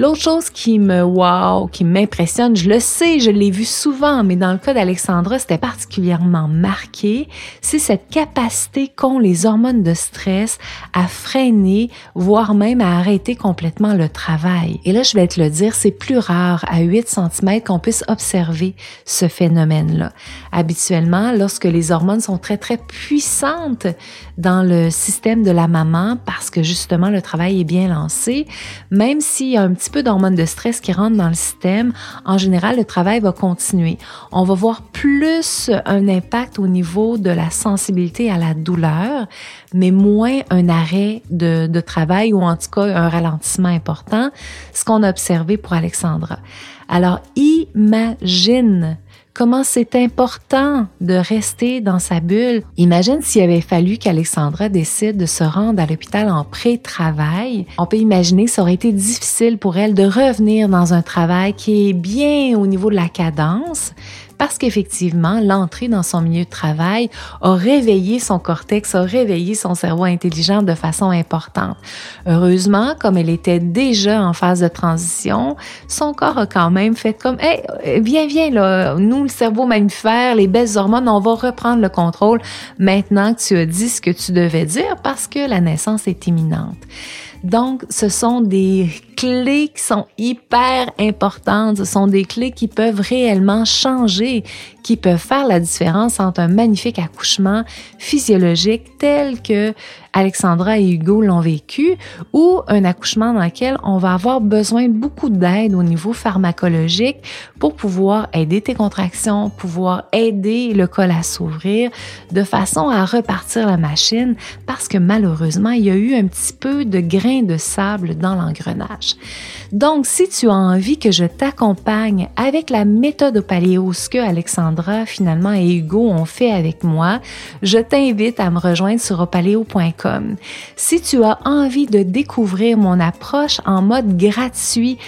L'autre chose qui me wow, qui m'impressionne, je le sais, je l'ai vu souvent, mais dans le cas d'Alexandra, c'était particulièrement marqué, c'est cette capacité qu'ont les hormones de stress à freiner, voire même à arrêter complètement le travail. Et là, je vais te le dire, c'est plus rare à 8 cm qu'on puisse observer ce phénomène-là. Habituellement, lorsque les hormones sont très, très puissantes dans le système de la maman, parce que justement le travail est bien lancé, même s'il y a un petit peu d'hormones de stress qui rentrent dans le système, en général, le travail va continuer. On va voir plus un impact au niveau de la sensibilité à la douleur, mais moins un arrêt de, de travail ou en tout cas un ralentissement important, ce qu'on a observé pour Alexandra. Alors, imagine comment c'est important de rester dans sa bulle. Imagine s'il avait fallu qu'Alexandra décide de se rendre à l'hôpital en pré-travail. On peut imaginer que ça aurait été difficile pour elle de revenir dans un travail qui est bien au niveau de la cadence parce qu'effectivement, l'entrée dans son milieu de travail a réveillé son cortex, a réveillé son cerveau intelligent de façon importante. Heureusement, comme elle était déjà en phase de transition, son corps a quand même fait comme, hey, viens, viens, là, nous, le cerveau mammifère, les belles hormones, on va reprendre le contrôle maintenant que tu as dit ce que tu devais dire parce que la naissance est imminente. Donc, ce sont des clés qui sont hyper importantes. Ce sont des clés qui peuvent réellement changer, qui peuvent faire la différence entre un magnifique accouchement physiologique tel que Alexandra et Hugo l'ont vécu ou un accouchement dans lequel on va avoir besoin beaucoup d'aide au niveau pharmacologique pour pouvoir aider tes contractions, pouvoir aider le col à s'ouvrir de façon à repartir la machine parce que malheureusement, il y a eu un petit peu de grain de sable dans l'engrenage. Donc, si tu as envie que je t'accompagne avec la méthode au paléo, ce que Alexandra finalement et Hugo ont fait avec moi, je t'invite à me rejoindre sur opaleo.com. Si tu as envie de découvrir mon approche en mode gratuit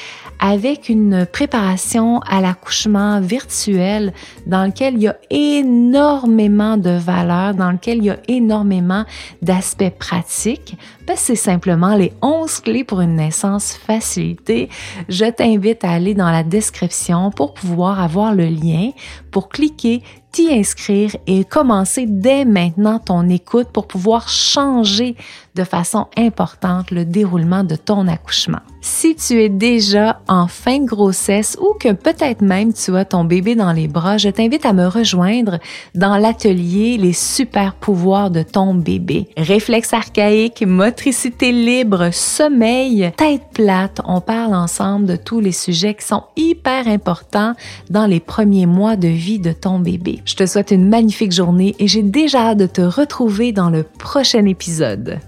avec une préparation à l'accouchement virtuel dans lequel il y a énormément de valeur, dans lequel il y a énormément d'aspects pratiques, ben c'est simplement les 11 clés pour une naissance facilitée. Je t'invite à aller dans la description pour pouvoir avoir le lien, pour cliquer, t'y inscrire et commencer dès maintenant ton écoute pour pouvoir changer de façon importante le déroulement de ton accouchement. Si tu es déjà en fin de grossesse ou que peut-être même tu as ton bébé dans les bras, je t'invite à me rejoindre dans l'atelier Les super pouvoirs de ton bébé. Réflexe archaïque, motricité libre, sommeil, tête plate, on parle ensemble de tous les sujets qui sont hyper importants dans les premiers mois de vie de ton bébé. Je te souhaite une magnifique journée et j'ai déjà hâte de te retrouver dans le prochain épisode.